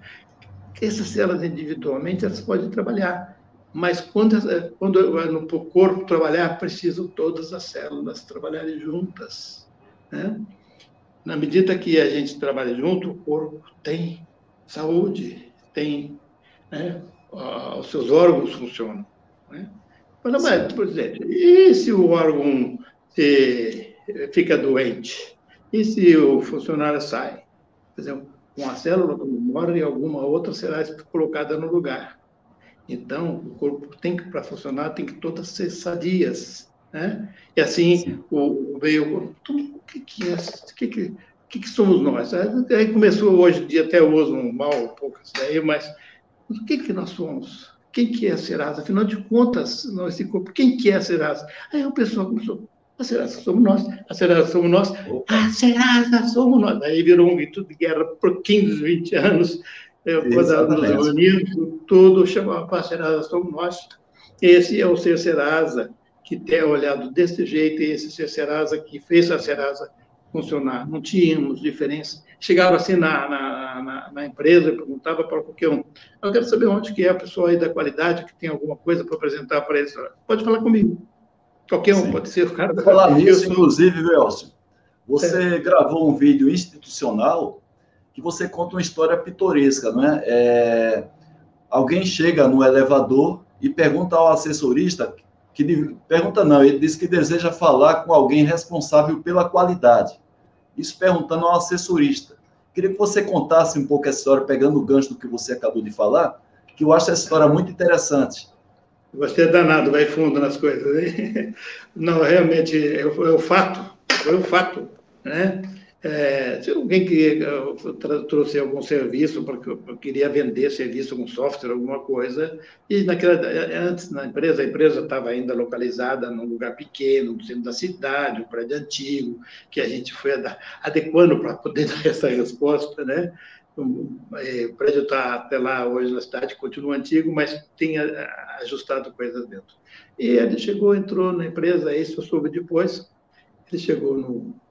Essas células individualmente elas podem trabalhar, mas quando, quando no corpo trabalhar, precisam todas as células trabalharem juntas. Né? Na medida que a gente trabalha junto, o corpo tem saúde, tem né, os seus órgãos funcionam. Né? Mas, por exemplo, e se o órgão eh, fica doente? E se o funcionário sai? Por exemplo, uma célula, quando morre, alguma outra será colocada no lugar. Então, o corpo tem que, para funcionar, tem que todas ser sadias. Né? E assim, o, veio. O que, que é? O que, que, que, que somos nós? Aí começou hoje em dia, até uso um mal um pouco isso daí, mas o que, que nós somos? quem que é a Serasa? Afinal de contas, nós, esse corpo, quem que é a Serasa? Aí o pessoal começou, a Serasa somos nós, a Serasa somos nós, a Serasa somos nós. Aí virou um grito de guerra por 15, 20 anos, quando nos reunimos, tudo chamava para a Serasa somos nós. Esse é o ser Serasa, que tem olhado desse jeito, e esse ser Serasa que fez a Serasa funcionar. Não tínhamos diferença. Chegava assim na, na, na, na empresa e perguntava para qualquer um: Eu quero saber onde que é a pessoa aí da qualidade que tem alguma coisa para apresentar para eles. Pode falar comigo. Qualquer um, Sim. pode ser o cara da Falar nisso, inclusive, Elcio, você é. gravou um vídeo institucional que você conta uma história pitoresca, não é? é? Alguém chega no elevador e pergunta ao assessorista que pergunta não, ele diz que deseja falar com alguém responsável pela qualidade. Isso perguntando ao assessorista. Queria que você contasse um pouco essa história, pegando o gancho do que você acabou de falar, que eu acho essa história muito interessante. Você é danado, vai fundo nas coisas. Hein? (laughs) Não, realmente, é, é o fato, foi o fato, né? É, se alguém que trouxe algum serviço, porque eu queria vender serviço, algum software, alguma coisa, e naquela, antes na empresa, a empresa estava ainda localizada num lugar pequeno, no centro da cidade, um prédio antigo, que a gente foi adequando para poder (laughs) dar essa resposta, né? É, o prédio está até lá hoje na cidade, continua antigo, mas tem ajustado coisas dentro. E ele chegou, entrou na empresa, isso eu soube depois, ele chegou no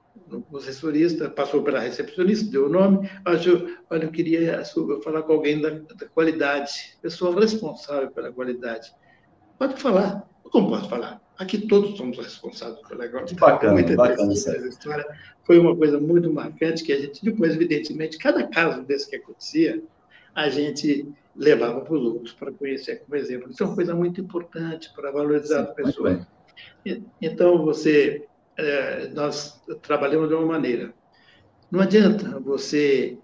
no assessorista, passou pela recepcionista, deu o nome, achou, olha, eu queria falar com alguém da, da qualidade, pessoa responsável pela qualidade. Pode falar. Como posso falar? Aqui todos somos responsáveis pela qualidade. Bacana, muito bacana. Essa história foi uma coisa muito marcante que a gente, depois, evidentemente, cada caso desse que acontecia, a gente levava para os outros para conhecer como exemplo. Isso é uma coisa muito importante para valorizar Sim, a pessoa. Então, você é, nós trabalhamos de uma maneira. Não adianta você.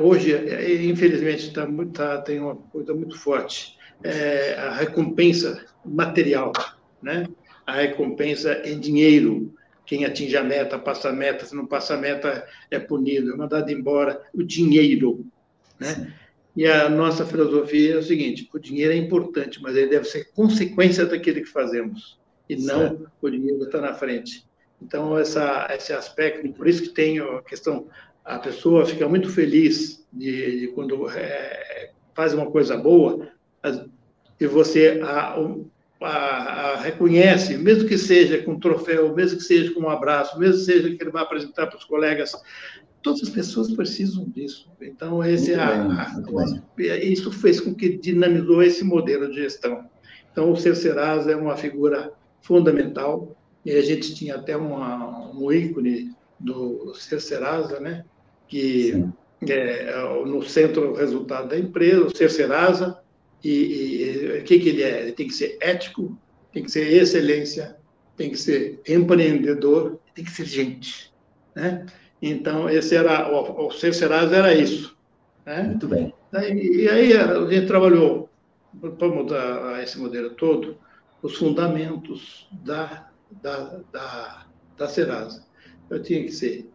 Hoje, infelizmente, tá, tá, tem uma coisa muito forte: é a recompensa material, né? a recompensa em dinheiro. Quem atinge a meta, passa a meta, se não passa a meta, é punido, é mandado embora. O dinheiro. Né? E a nossa filosofia é o seguinte: o dinheiro é importante, mas ele deve ser consequência daquilo que fazemos e não certo. o dinheiro está na frente. Então, essa, esse aspecto, por isso que tem a questão, a pessoa fica muito feliz de, de quando é, faz uma coisa boa e você a, a, a, reconhece, mesmo que seja com um troféu, mesmo que seja com um abraço, mesmo que seja que ele vai apresentar para os colegas, todas as pessoas precisam disso. Então, esse bem, a, isso fez com que dinamizou esse modelo de gestão. Então, o Ser Serasa é uma figura fundamental. E a gente tinha até uma, um ícone do Ser Serasa, né? que é, no centro o resultado da empresa, o Ser Serasa, e o que, que ele é? Ele tem que ser ético, tem que ser excelência, tem que ser empreendedor, tem que ser gente. Né? Então, esse era o, o Ser Serasa era isso. Né? Muito bem. E, e aí a gente trabalhou para mudar esse modelo todo, os fundamentos da, da, da, da Serasa. Eu tinha que ser,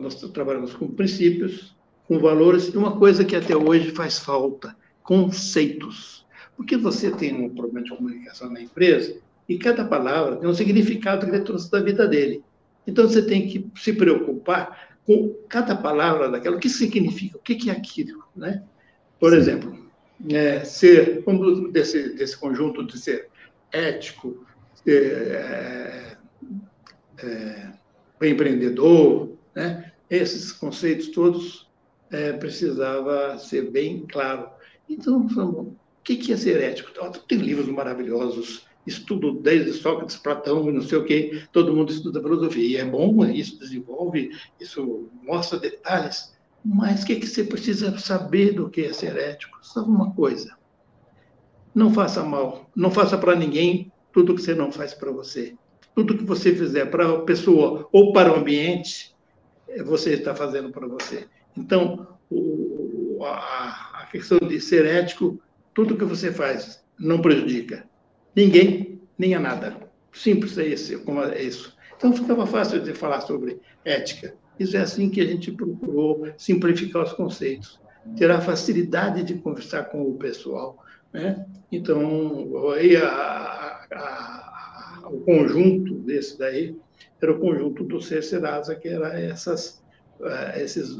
nós trabalhamos com princípios, com valores, e uma coisa que até hoje faz falta, conceitos. Porque você tem um problema de comunicação na empresa e cada palavra tem um significado que ele trouxe da vida dele. Então, você tem que se preocupar com cada palavra daquela, o que significa, o que é aquilo, né? Por Sim. exemplo, é, ser, desse, desse conjunto de ser ético, é, é, é, empreendedor, né? esses conceitos todos é, precisava ser bem claro. Então, o que é ser ético? Tem livros maravilhosos, estudo desde Sócrates, Platão, não sei o quê, todo mundo estuda filosofia, e é bom, isso desenvolve, isso mostra detalhes, mas o que, que você precisa saber do que é ser ético? Só uma coisa, não faça mal, não faça para ninguém tudo que você não faz para você. Tudo que você fizer para a pessoa ou para o ambiente, é, você está fazendo para você. Então, o, a, a questão de ser ético, tudo que você faz não prejudica ninguém, nem a nada. Simples é, esse, é isso. Então, ficava fácil de falar sobre ética. Isso é assim que a gente procurou simplificar os conceitos, ter a facilidade de conversar com o pessoal, Né? Então, aí a, a, a, o conjunto desse daí era o conjunto do Ser Serasa, que era essas, uh, esses,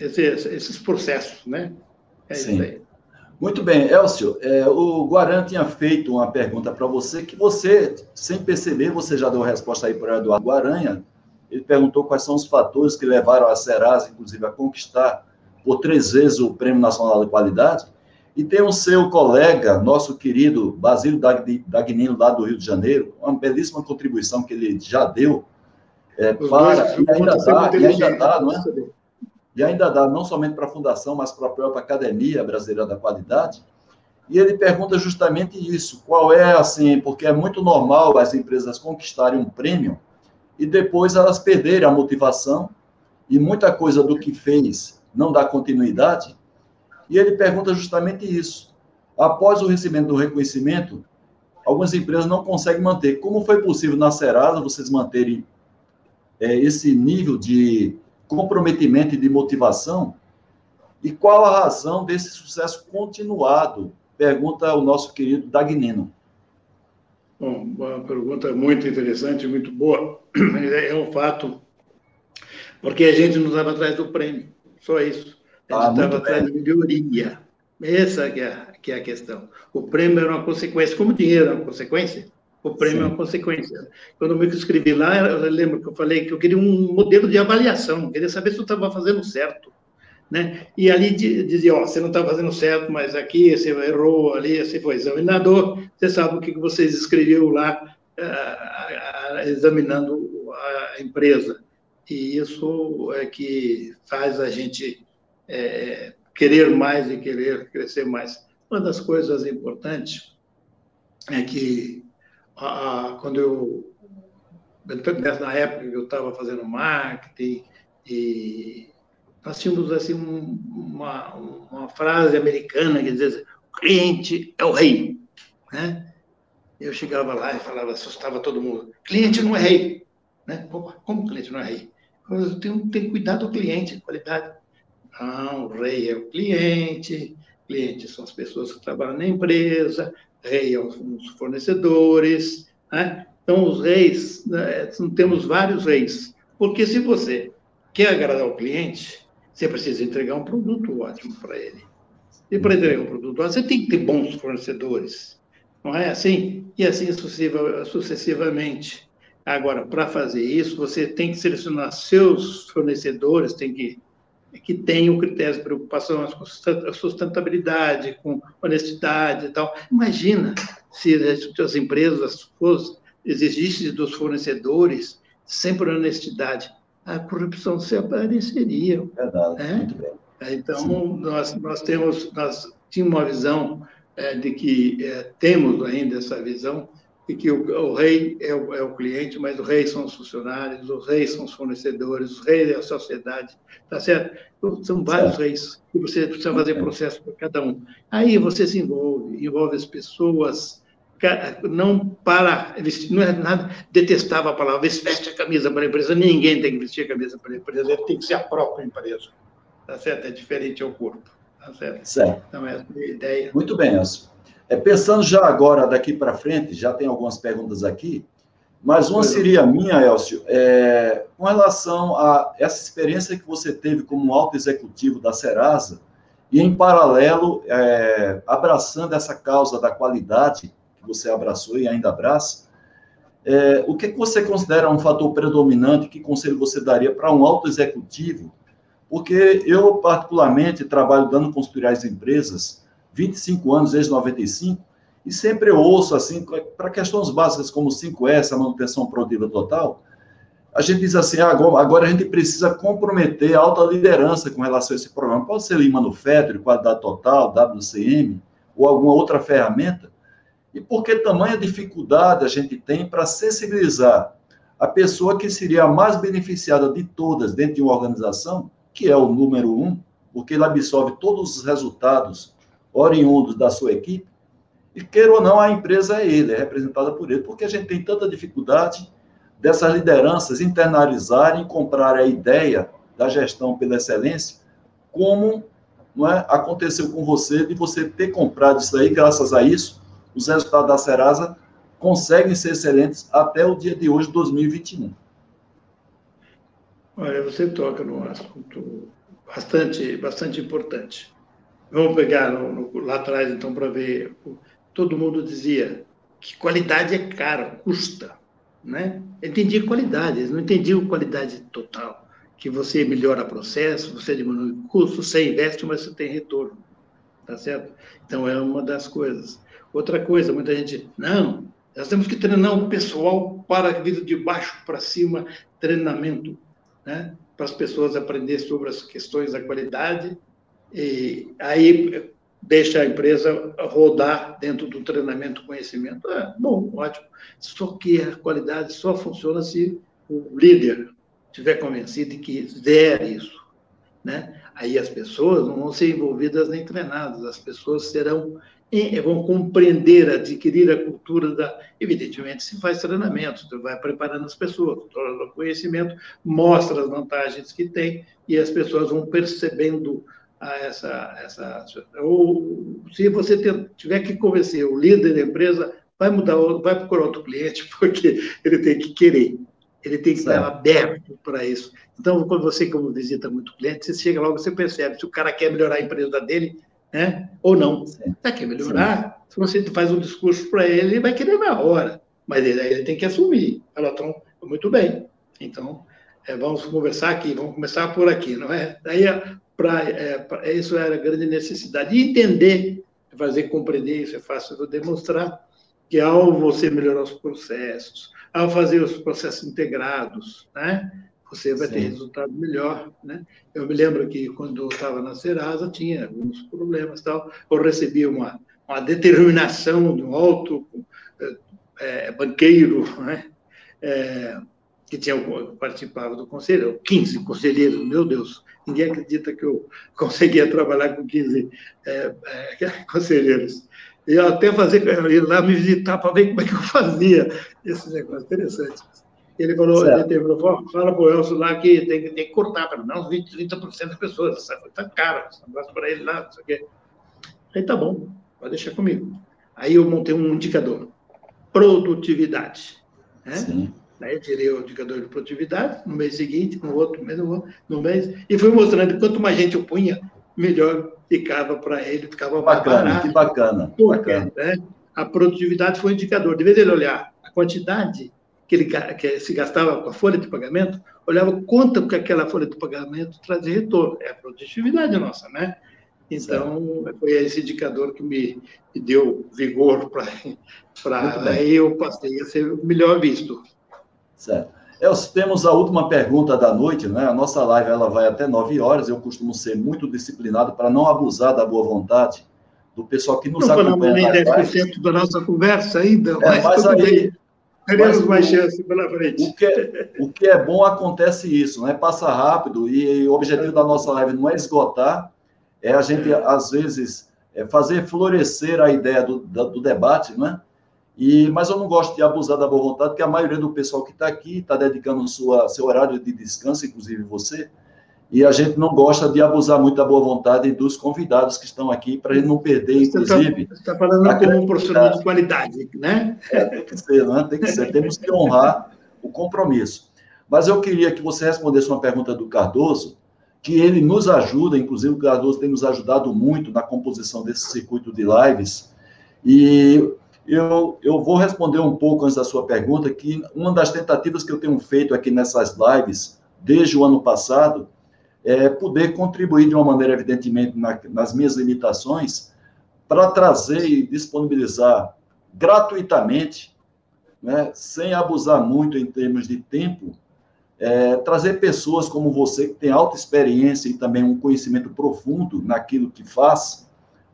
esses, esses processos, né? É Sim. Muito bem, Elcio, é, o Guaran tinha feito uma pergunta para você que você, sem perceber, você já deu a resposta aí para o Eduardo Guaranha. Ele perguntou quais são os fatores que levaram a Serasa, inclusive, a conquistar por três vezes o Prêmio Nacional de Qualidade. E tem o seu colega, nosso querido Basílio Dagnino, lá do Rio de Janeiro, uma belíssima contribuição que ele já deu é, para, e ainda dá, e ainda dá, não é? e ainda dá não somente para a Fundação, mas para a própria Academia Brasileira da Qualidade. E ele pergunta justamente isso: qual é assim, porque é muito normal as empresas conquistarem um prêmio e depois elas perderem a motivação e muita coisa do que fez não dá continuidade. E ele pergunta justamente isso. Após o recebimento do reconhecimento, algumas empresas não conseguem manter. Como foi possível na Serasa vocês manterem é, esse nível de comprometimento e de motivação? E qual a razão desse sucesso continuado? Pergunta o nosso querido Dagnino. Bom, uma pergunta muito interessante, muito boa. É um fato, porque a gente não estava atrás do prêmio, só isso. A gente estava atrás de melhoria. Essa que é, que é a questão. O prêmio era uma consequência, como o dinheiro é uma consequência, o prêmio Sim. é uma consequência. Quando eu me inscrevi lá, eu lembro que eu falei que eu queria um modelo de avaliação, queria saber se eu estava fazendo certo. Né? E ali dizia, ó, você não está fazendo certo, mas aqui você errou, ali você foi examinador, você sabe o que você escreveu lá uh, examinando a empresa. E isso é que faz a gente é, querer mais e querer crescer mais. Uma das coisas importantes é que a, quando eu na época que eu estava fazendo marketing e nós tínhamos assim uma, uma frase americana que dizia o cliente é o rei, né? Eu chegava lá e falava, assustava todo mundo, cliente não é rei, né? Como cliente não é rei? Eu tenho, tenho cuidado do cliente, qualidade. Não, o rei é o cliente, clientes são as pessoas que trabalham na empresa, rei aos fornecedores. Né? Então, os reis, né, temos vários reis. Porque se você quer agradar o cliente, você precisa entregar um produto ótimo para ele. E para entregar um produto ótimo, você tem que ter bons fornecedores. Não é assim? E assim sucessivamente. Agora, para fazer isso, você tem que selecionar seus fornecedores, tem que que tem o critério de preocupação com sustentabilidade, com honestidade e tal. Imagina se as empresas fossem, exigissem dos fornecedores sempre honestidade, a corrupção se apareceria. Verdade, né? muito bem. Então, nós, nós temos, nós tínhamos uma visão é, de que é, temos ainda essa visão e que o, o rei é o, é o, cliente, mas o rei são os funcionários, os reis são os fornecedores, os reis é a sociedade, tá certo? Então, são vários certo. reis e você precisa fazer processo para cada um. Aí você se envolve, envolve as pessoas, não para vestir, não é nada, detestava a palavra, veste a camisa para a empresa, ninguém tem que vestir a camisa para a empresa, ele tem que ser a própria empresa, tá certo? É diferente ao corpo, tá certo? Certo. Então, essa é a ideia. Muito bem, Elcio. É, pensando já agora, daqui para frente, já tem algumas perguntas aqui, mas uma seria minha, Elcio, é, com relação a essa experiência que você teve como alto executivo da Serasa, e em paralelo, é, abraçando essa causa da qualidade, que você abraçou e ainda abraça, é, o que, você considera um fator predominante, que conselho você daria para um alto executivo? Porque eu, particularmente, trabalho dando consultoria às empresas, 25 anos, desde 95, e sempre eu ouço, assim, para questões básicas como 5S, a manutenção produtiva total, a gente diz assim, ah, agora a gente precisa comprometer a alta liderança com relação a esse programa. Pode ser Lean Manufacturing, qualidade total, WCM, ou alguma outra ferramenta. E por que tamanha dificuldade a gente tem para sensibilizar a pessoa que seria a mais beneficiada de todas dentro de uma organização, que é o número um, porque ele absorve todos os resultados oriundos da sua equipe, e queira ou não, a empresa é ele, é representada por ele, porque a gente tem tanta dificuldade dessas lideranças internalizarem, comprar a ideia da gestão pela excelência como não é, aconteceu com você de você ter comprado isso aí, graças a isso, os resultados da Serasa conseguem ser excelentes até o dia de hoje, 2021. Olha, você toca num assunto bastante, bastante importante. Vamos pegar no, no, lá atrás, então, para ver. Todo mundo dizia que qualidade é caro, custa. Né? Entendia qualidade, eles não entendiam qualidade total. Que você melhora processo, você diminui custo, você investe, mas você tem retorno. Tá certo? Então, é uma das coisas. Outra coisa, muita gente, não, nós temos que treinar o pessoal para vir de baixo para cima, treinamento, né? para as pessoas aprender sobre as questões da qualidade e aí deixa a empresa rodar dentro do treinamento conhecimento. É bom, ótimo. Só que a qualidade só funciona se o líder estiver convencido de que der isso. Né? Aí as pessoas não vão ser envolvidas nem treinadas, as pessoas serão vão compreender, adquirir a cultura da. Evidentemente, se faz treinamento, você vai preparando as pessoas, torna o conhecimento, mostra as vantagens que tem e as pessoas vão percebendo essa, essa. Ou se você tiver que convencer o líder da empresa, vai mudar, vai procurar outro cliente, (laughs) porque ele tem que querer, ele tem que certo. estar aberto para isso. Então, quando você, como visita muito cliente, você chega logo, você percebe se o cara quer melhorar a empresa dele, né? Ou não. Tá, quer melhorar? Sim. Se você faz um discurso para ele, ele vai querer na hora, mas ele, ele tem que assumir. Ela então, muito bem. Então, é, vamos conversar aqui, vamos começar por aqui, não é? Daí, pra, é, pra, isso era a grande necessidade. E entender, fazer compreender, isso é fácil de demonstrar, que ao você melhorar os processos, ao fazer os processos integrados, né? você vai Sim. ter resultado melhor, né? Eu me lembro que quando eu estava na Serasa tinha alguns problemas tal, eu recebi uma, uma determinação de um alto é, banqueiro, né? É, que tinha participava do conselho, 15 conselheiros, meu Deus, ninguém acredita que eu (laughs) conseguia trabalhar com 15 é, é, conselheiros. E eu até fazer, ir lá me visitar para ver como é que eu fazia esse negócio interessante. Ele falou, ele terminou, fala para o Elcio lá que tem, tem que cortar, pelo menos 20, 30% das pessoas, isso tá caro, esse negócio para ele lá, não sei o quê. Aí tá bom, pode deixar comigo. Aí eu montei um indicador, produtividade. Né? Sim. Aí eu tirei o indicador de produtividade, no mês seguinte, no outro mês, no mês, e fui mostrando que quanto mais gente eu punha, melhor ficava para ele, ficava bacana, barato. Que bacana, Porque, bacana. Né, a produtividade foi um indicador. De vez ele olhar a quantidade que ele que se gastava com a folha de pagamento, olhava quanto que aquela folha de pagamento trazia retorno. É a produtividade nossa, né? Então, foi esse indicador que me, me deu vigor para aí eu passei a ser melhor visto. Certo. Elcio, temos a última pergunta da noite, né? A nossa live ela vai até 9 horas. Eu costumo ser muito disciplinado para não abusar da boa vontade do pessoal que nos não acompanha. Não falamos nem 10% da nossa conversa ainda, é, mas, mas aí, Teremos mais chance pela frente. O que, é, o que é bom acontece isso, né? Passa rápido e, o objetivo da nossa live não é esgotar, é a gente, às vezes, é fazer florescer a ideia do, do debate, né? E, mas eu não gosto de abusar da boa vontade, porque a maioria do pessoal que está aqui está dedicando sua, seu horário de descanso, inclusive você, e a gente não gosta de abusar muito da boa vontade dos convidados que estão aqui, para a gente não perder, você tá- inclusive. Você está falando como um profissional de qualidade, né? É, tem que ser, né? Tem que ser. Temos que honrar o compromisso. Mas eu queria que você respondesse uma pergunta do Cardoso, que ele nos ajuda, inclusive o Cardoso tem nos ajudado muito na composição desse circuito de lives. E eu, eu vou responder um pouco antes da sua pergunta, que uma das tentativas que eu tenho feito aqui nessas lives, desde o ano passado, é, poder contribuir de uma maneira, evidentemente, na, nas minhas limitações, para trazer e disponibilizar gratuitamente, né, sem abusar muito em termos de tempo, é, trazer pessoas como você, que tem alta experiência e também um conhecimento profundo naquilo que faz,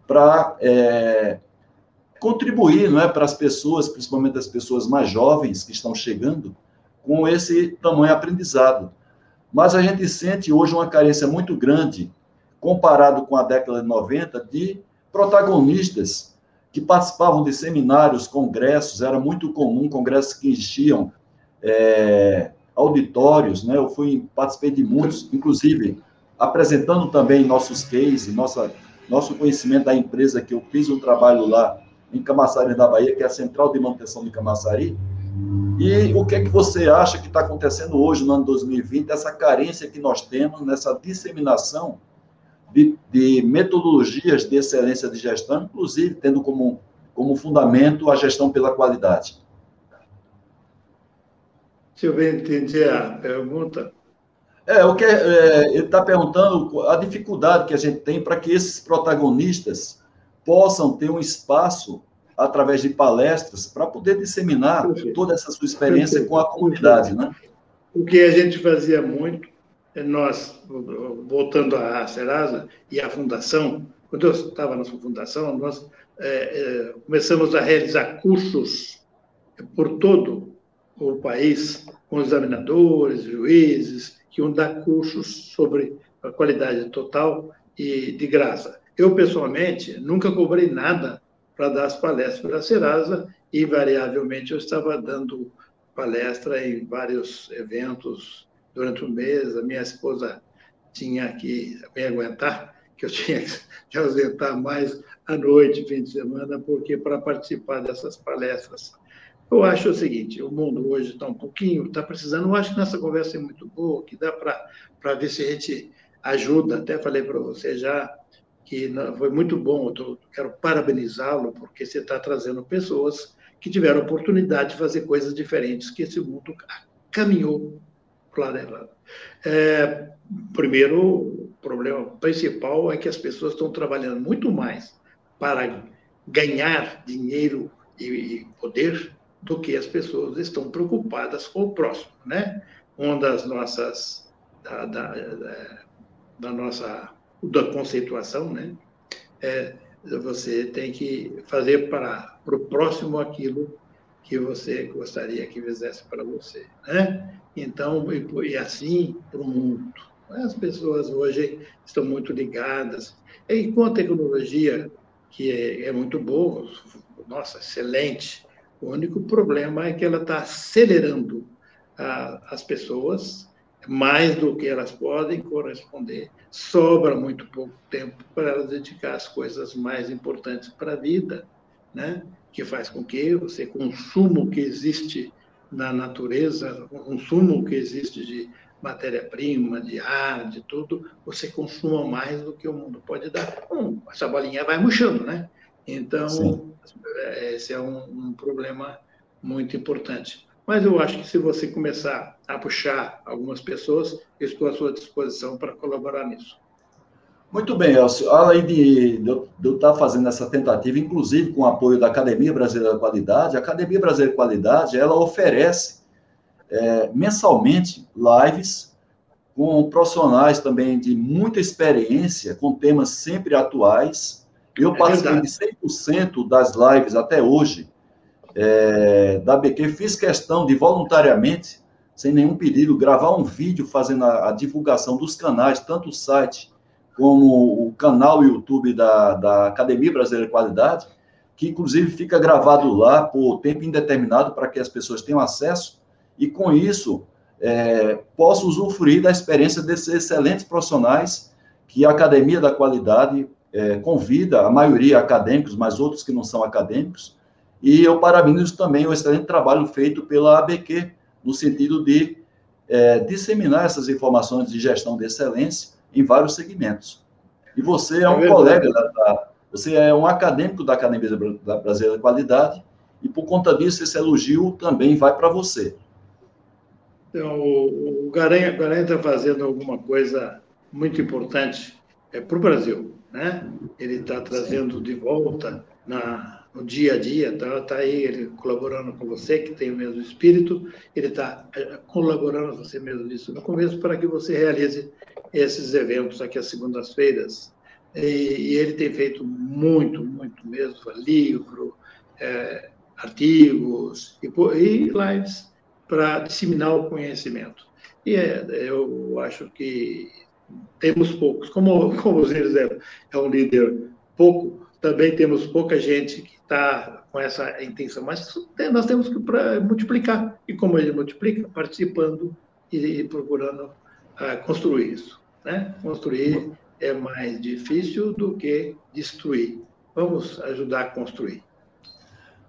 para é, contribuir não é, para as pessoas, principalmente as pessoas mais jovens que estão chegando, com esse tamanho aprendizado. Mas a gente sente hoje uma carência muito grande, comparado com a década de 90, de protagonistas que participavam de seminários, congressos, era muito comum, congressos que enchiam é, auditórios, né? Eu fui, participei de muitos, inclusive apresentando também nossos cases, nossa, nosso conhecimento da empresa que eu fiz um trabalho lá em Camaçari da Bahia, que é a Central de Manutenção de Camaçari. E o que é que você acha que está acontecendo hoje, no ano 2020, essa carência que nós temos nessa disseminação de, de metodologias de excelência de gestão, inclusive tendo como, como fundamento a gestão pela qualidade? Se eu bem entendi a pergunta. É, o que é, ele está perguntando a dificuldade que a gente tem para que esses protagonistas possam ter um espaço através de palestras para poder disseminar Perfeito. toda essa sua experiência Perfeito. com a comunidade, né? O que a gente fazia muito, é nós, voltando à Serasa e à Fundação, quando eu estava na fundação, nós é, é, começamos a realizar cursos por todo o país, com examinadores, juízes, que iam dar cursos sobre a qualidade total e de graça. Eu, pessoalmente, nunca cobrei nada para dar as palestras para a Serasa e, invariavelmente, eu estava dando palestra em vários eventos durante o mês. A minha esposa tinha que me aguentar, que eu (laughs) tinha que ausentar mais à noite, fim de semana, porque para participar dessas palestras eu acho o seguinte, o mundo hoje está um pouquinho, está precisando, eu acho que nossa conversa é muito boa, que dá para ver se a gente ajuda, até falei para você já, que foi muito bom, eu quero parabenizá-lo, porque você está trazendo pessoas que tiveram oportunidade de fazer coisas diferentes, que esse mundo caminhou para lá. É, primeiro, problema principal é que as pessoas estão trabalhando muito mais para ganhar dinheiro e poder do que as pessoas estão preocupadas com o próximo, né? Uma das nossas da, da, da nossa da conceituação, né? É, você tem que fazer para, o próximo aquilo que você gostaria que fizesse para você, né? Então, e, e assim para o mundo. As pessoas hoje estão muito ligadas. E com a tecnologia, que é, é muito boa, nossa, excelente, o único problema é que ela está acelerando a, as pessoas mais do que elas podem corresponder. Sobra muito pouco tempo para elas dedicar às coisas mais importantes para a vida, né? que faz com que você consumo que existe na natureza, o consumo que existe de matéria-prima, de ar, de tudo, você consuma mais do que o mundo pode dar. Bom, essa bolinha vai murchando, né? Então, Sim. esse é um, um, problema muito importante. Mas eu acho que se você começar a puxar algumas pessoas, eu estou à sua disposição para colaborar nisso. Muito bem, Elcio. Além de, de, eu estar fazendo essa tentativa, inclusive com o apoio da Academia Brasileira da Qualidade, a Academia Brasileira da Qualidade, ela oferece é, mensalmente lives com profissionais também de muita experiência, com temas sempre atuais, eu é participei de 100% das lives até hoje é, da BQ. Fiz questão de voluntariamente, sem nenhum pedido, gravar um vídeo fazendo a, a divulgação dos canais, tanto o site como o canal YouTube da, da Academia Brasileira de Qualidade, que inclusive fica gravado lá por tempo indeterminado para que as pessoas tenham acesso e com isso é, usufruir da experiência desses excelentes profissionais que a Academia da Qualidade é, convida, a maioria acadêmicos, mas outros que não são acadêmicos, e eu parabenizo também o excelente trabalho feito pela ABQ, no sentido de é, disseminar essas informações de gestão de excelência em vários segmentos. E você é um é colega, da, da, você é um acadêmico da Academia Brasileira de Qualidade, e por conta disso, esse elogio também vai para você. Então, o, o Garanha está fazendo alguma coisa muito importante é, para o Brasil né? Ele está trazendo de volta na, no dia a dia, está tá aí ele colaborando com você, que tem o mesmo espírito, ele está é, colaborando com você mesmo nisso no começo, para que você realize esses eventos aqui às segundas-feiras. E, e, ele tem feito muito, muito mesmo, livro, é, artigos e, e lives para disseminar o conhecimento. E é, eu acho que temos poucos. Como, como o Zé é um líder pouco, também temos pouca gente que está com essa intenção, mas nós temos que multiplicar. E como ele multiplica? Participando e, procurando uh, construir isso. Né? Construir é mais difícil do que destruir. Vamos ajudar a construir.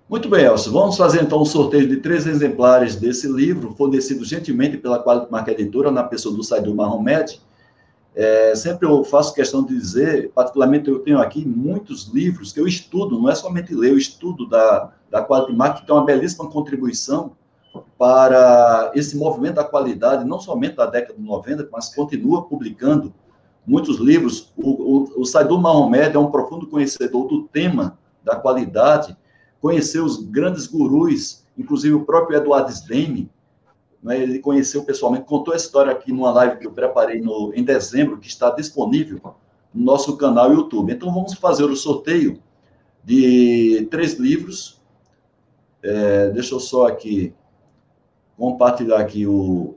Muito bem, Elcio. Vamos fazer então um sorteio de três exemplares desse livro, fornecido gentilmente pela Quality Marca Editora, na pessoa do Saidu Marromed. É, sempre eu faço questão de dizer, particularmente eu tenho aqui muitos livros que eu estudo, não é somente ler, eu estudo da, da Quality Marca, que tem uma belíssima contribuição para esse movimento da qualidade, não somente da década de 90, mas continua publicando muitos livros. O, o, o Saidu Mahomed é um profundo conhecedor do tema da qualidade, conheceu os grandes gurus, inclusive o próprio Eduardo Sdeme, né, ele conheceu pessoalmente, contou essa história aqui numa live que eu preparei no, em dezembro, que está disponível no nosso canal YouTube. Então, vamos fazer o sorteio de três livros. É, deixa eu só aqui compartilhar aqui o,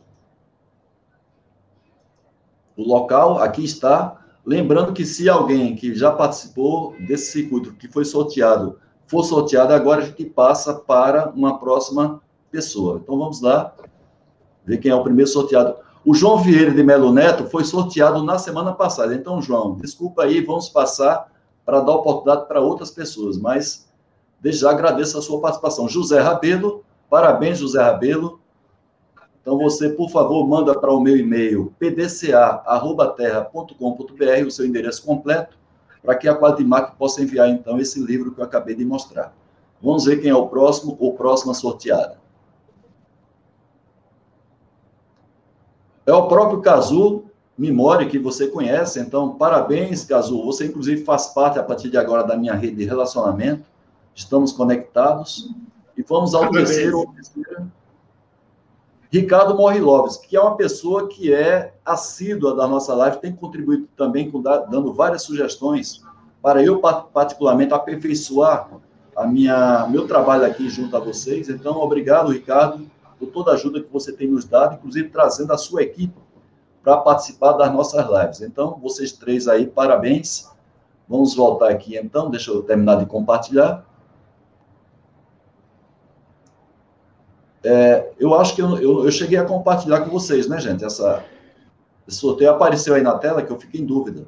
o local. Aqui está. Lembrando que se alguém que já participou desse circuito, que foi sorteado, for sorteado, agora a gente passa para uma próxima pessoa. Então vamos lá, ver quem é o primeiro sorteado. O João Vieira de Melo Neto foi sorteado na semana passada. Então, João, desculpa aí, vamos passar para dar oportunidade para outras pessoas, mas desde já agradeço a sua participação. José Rabelo, parabéns, José Rabelo. Então, você, por favor, manda para o meu e-mail pdca.terra.com.br o seu endereço completo, para que a Quadrimac possa enviar, então, esse livro que eu acabei de mostrar. Vamos ver quem é o próximo ou próxima sorteada. É o próprio Cazu Mimori, que você conhece. Então, parabéns, Cazu. Você, inclusive, faz parte, a partir de agora, da minha rede de relacionamento. Estamos conectados. E vamos ao terceiro ou terceira Ricardo Morriloves, que é uma pessoa que é assídua da nossa live, tem contribuído também com dando várias sugestões para eu particularmente aperfeiçoar a minha meu trabalho aqui junto a vocês. Então, obrigado, Ricardo, por toda a ajuda que você tem nos dado, inclusive trazendo a sua equipe para participar das nossas lives. Então, vocês três aí, parabéns. Vamos voltar aqui então, deixa eu terminar de compartilhar. É, eu acho que eu, eu, eu, cheguei a compartilhar com vocês, né, gente? Essa, esse sorteio apareceu aí na tela que eu fiquei em dúvida.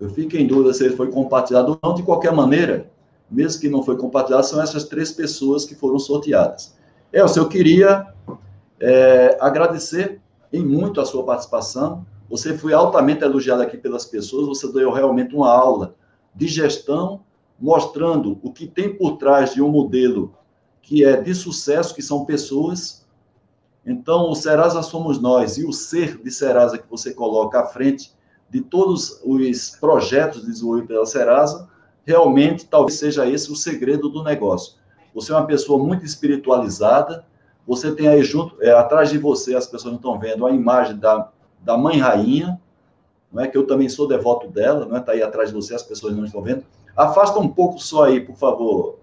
Eu fico em dúvida se ele foi compartilhado ou não. De qualquer maneira, mesmo que não foi compartilhado, são essas três pessoas que foram sorteadas. Elcio, eu queria é, agradecer em muito a sua participação. Você foi altamente elogiado aqui pelas pessoas. Você deu realmente uma aula de gestão mostrando o que tem por trás de um modelo que é de sucesso, que são pessoas. Então, o Serasa somos nós, e o ser de Serasa que você coloca à frente de todos os projetos desenvolvidos pela Serasa, realmente talvez seja esse o segredo do negócio. Você é uma pessoa muito espiritualizada, você tem aí junto, é, atrás de você, as pessoas não estão vendo, a imagem da, da Mãe Rainha, não é que eu também sou devoto dela, não é? Está aí atrás de você, as pessoas não estão vendo. Afasta um pouco só aí, por favor,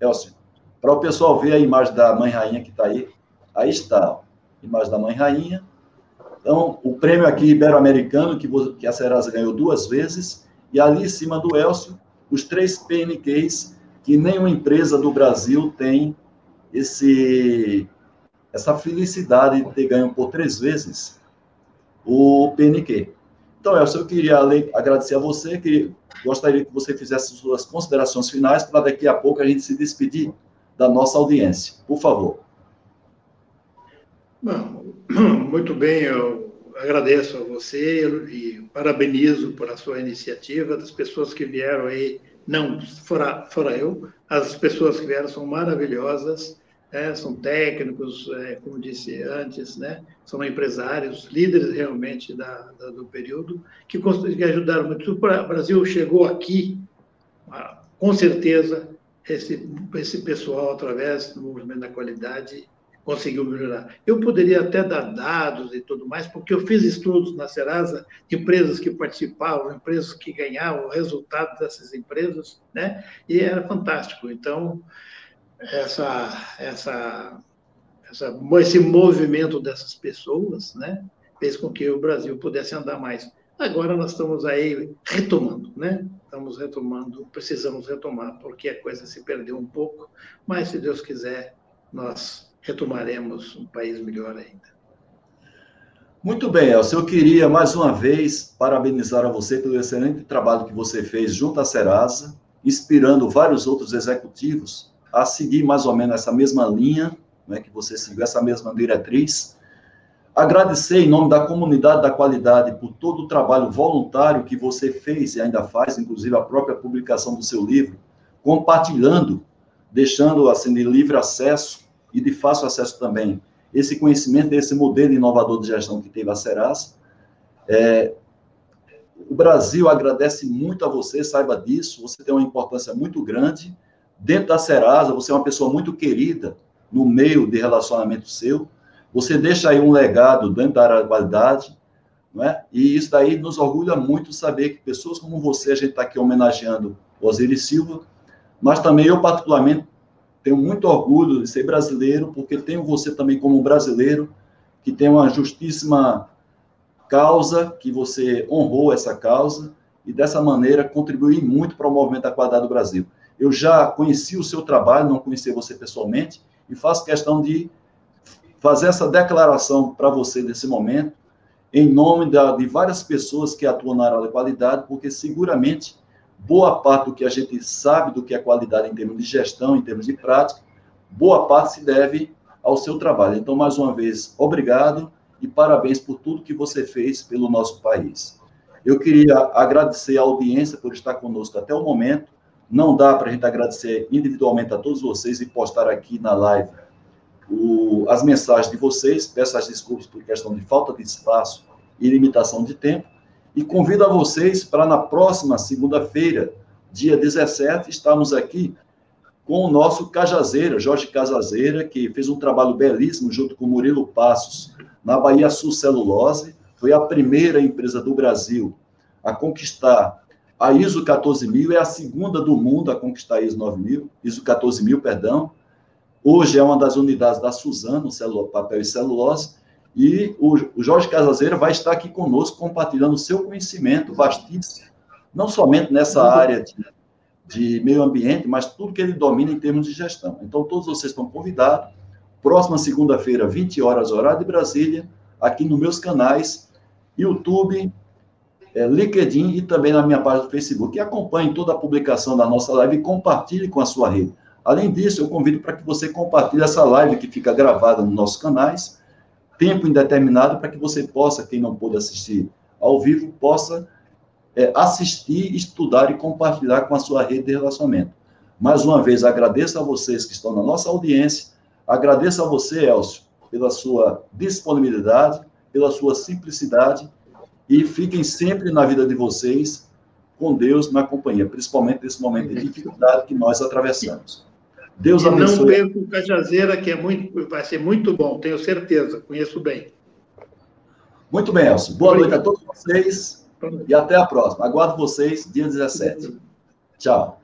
Elcio, para o pessoal ver a imagem da Mãe Rainha que está aí. Aí está, ó, imagem da Mãe Rainha. Então, o prêmio aqui ibero-americano, que, que a Serasa ganhou duas vezes, e ali em cima do Elcio, os três PNQs, que nenhuma empresa do Brasil tem esse, essa felicidade de ter ganho por três vezes o PNQ. Então, Elcio, eu queria agradecer a você, que gostaria que você fizesse suas considerações finais para daqui a pouco a gente se despedir da nossa audiência. Por favor. Bom, (clears throat) muito bem, eu agradeço a você e parabenizo por a sua iniciativa, das pessoas que vieram aí, não fora, fora eu, as pessoas que vieram são maravilhosas, é, são técnicos, é, como disse antes, né? são empresários, líderes realmente da, da do período, que, que ajudaram muito. O Brasil chegou aqui, com certeza, esse, esse pessoal, através do movimento da qualidade, conseguiu melhorar. Eu poderia até dar dados e tudo mais, porque eu fiz estudos na Serasa, empresas que participavam, empresas que ganhavam, o resultado dessas empresas, né? e era fantástico. Então, essa, essa, essa, esse movimento dessas pessoas, né, fez com que o Brasil pudesse andar mais. Agora nós estamos aí retomando, né? Estamos retomando, precisamos retomar, porque a coisa se perdeu um pouco, mas se Deus quiser, nós retomaremos um país melhor ainda. Muito bem, Elcio. Eu queria mais uma vez parabenizar a você pelo excelente trabalho que você fez junto à Serasa, inspirando vários outros executivos a seguir mais ou menos essa mesma linha, né, que você seguiu essa mesma diretriz. Agradecer em nome da comunidade da qualidade por todo o trabalho voluntário que você fez e ainda faz, inclusive a própria publicação do seu livro, compartilhando, deixando assim de livre acesso e de fácil acesso também esse conhecimento desse modelo inovador de gestão que teve a Serasa. É, o Brasil agradece muito a você, saiba disso, você tem uma importância muito grande. Dentro da Serasa, você é uma pessoa muito querida no meio de relacionamento seu. Você deixa aí um legado dentro da área da qualidade, não é? E isso daí nos orgulha muito saber que pessoas como você, a gente está aqui homenageando Osiris Silva, mas também eu, particularmente, tenho muito orgulho de ser brasileiro, porque tenho você também como brasileiro, que tem uma justíssima causa, que você honrou essa causa, e dessa maneira contribuir muito para o movimento da qualidade do Brasil. Eu já conheci o seu trabalho, não conheci você pessoalmente, e faço questão de fazer essa declaração para você nesse momento, em nome da, de várias pessoas que atuam na área da qualidade, porque seguramente boa parte do que a gente sabe do que é qualidade em termos de gestão, em termos de prática, boa parte se deve ao seu trabalho. Então, mais uma vez, obrigado e parabéns por tudo que você fez pelo nosso país. Eu queria agradecer a audiência por estar conosco até o momento. Não dá para a gente agradecer individualmente a todos vocês e postar aqui na live o, as mensagens de vocês. Peço as desculpas por questão de falta de espaço e limitação de tempo. E convido a vocês para na próxima segunda-feira, dia 17, estarmos aqui com o nosso Cajazeira, Jorge Cajazeira, que fez um trabalho belíssimo junto com Murilo Passos na Bahia Sul Celulose. Foi a primeira empresa do Brasil a conquistar a ISO 14000, é a segunda do mundo a conquistar a ISO 9000, ISO 14000, perdão. Hoje é uma das unidades da Suzano, papel e celulose, e o, Jorge Casazeira vai estar aqui conosco compartilhando o seu conhecimento vastíssimo, não somente nessa área de, de meio ambiente, mas tudo que ele domina em termos de gestão. Então, todos vocês estão convidados. Próxima segunda-feira, 20 horas, horário de Brasília, aqui nos meus canais, YouTube, é, LinkedIn e também na minha página do Facebook. E acompanhe toda a publicação da nossa live e compartilhe com a sua rede. Além disso, eu convido para que você compartilhe essa live que fica gravada nos nossos canais tempo indeterminado para que você possa, quem não pôde assistir ao vivo, possa é, assistir, estudar e compartilhar com a sua rede de relacionamento. Mais uma vez, agradeço a vocês que estão na nossa audiência, agradeço a você, Elcio, pela sua disponibilidade, pela sua simplicidade e fiquem sempre na vida de vocês com Deus na companhia, principalmente nesse momento de dificuldade que nós atravessamos. Deus e abençoe. não perca o Cajazeira, que é muito, vai ser muito bom, tenho certeza, conheço bem. Muito bem, Elcio. Boa Obrigado. noite a todos vocês e até a próxima. Aguardo vocês dia 17. Tchau.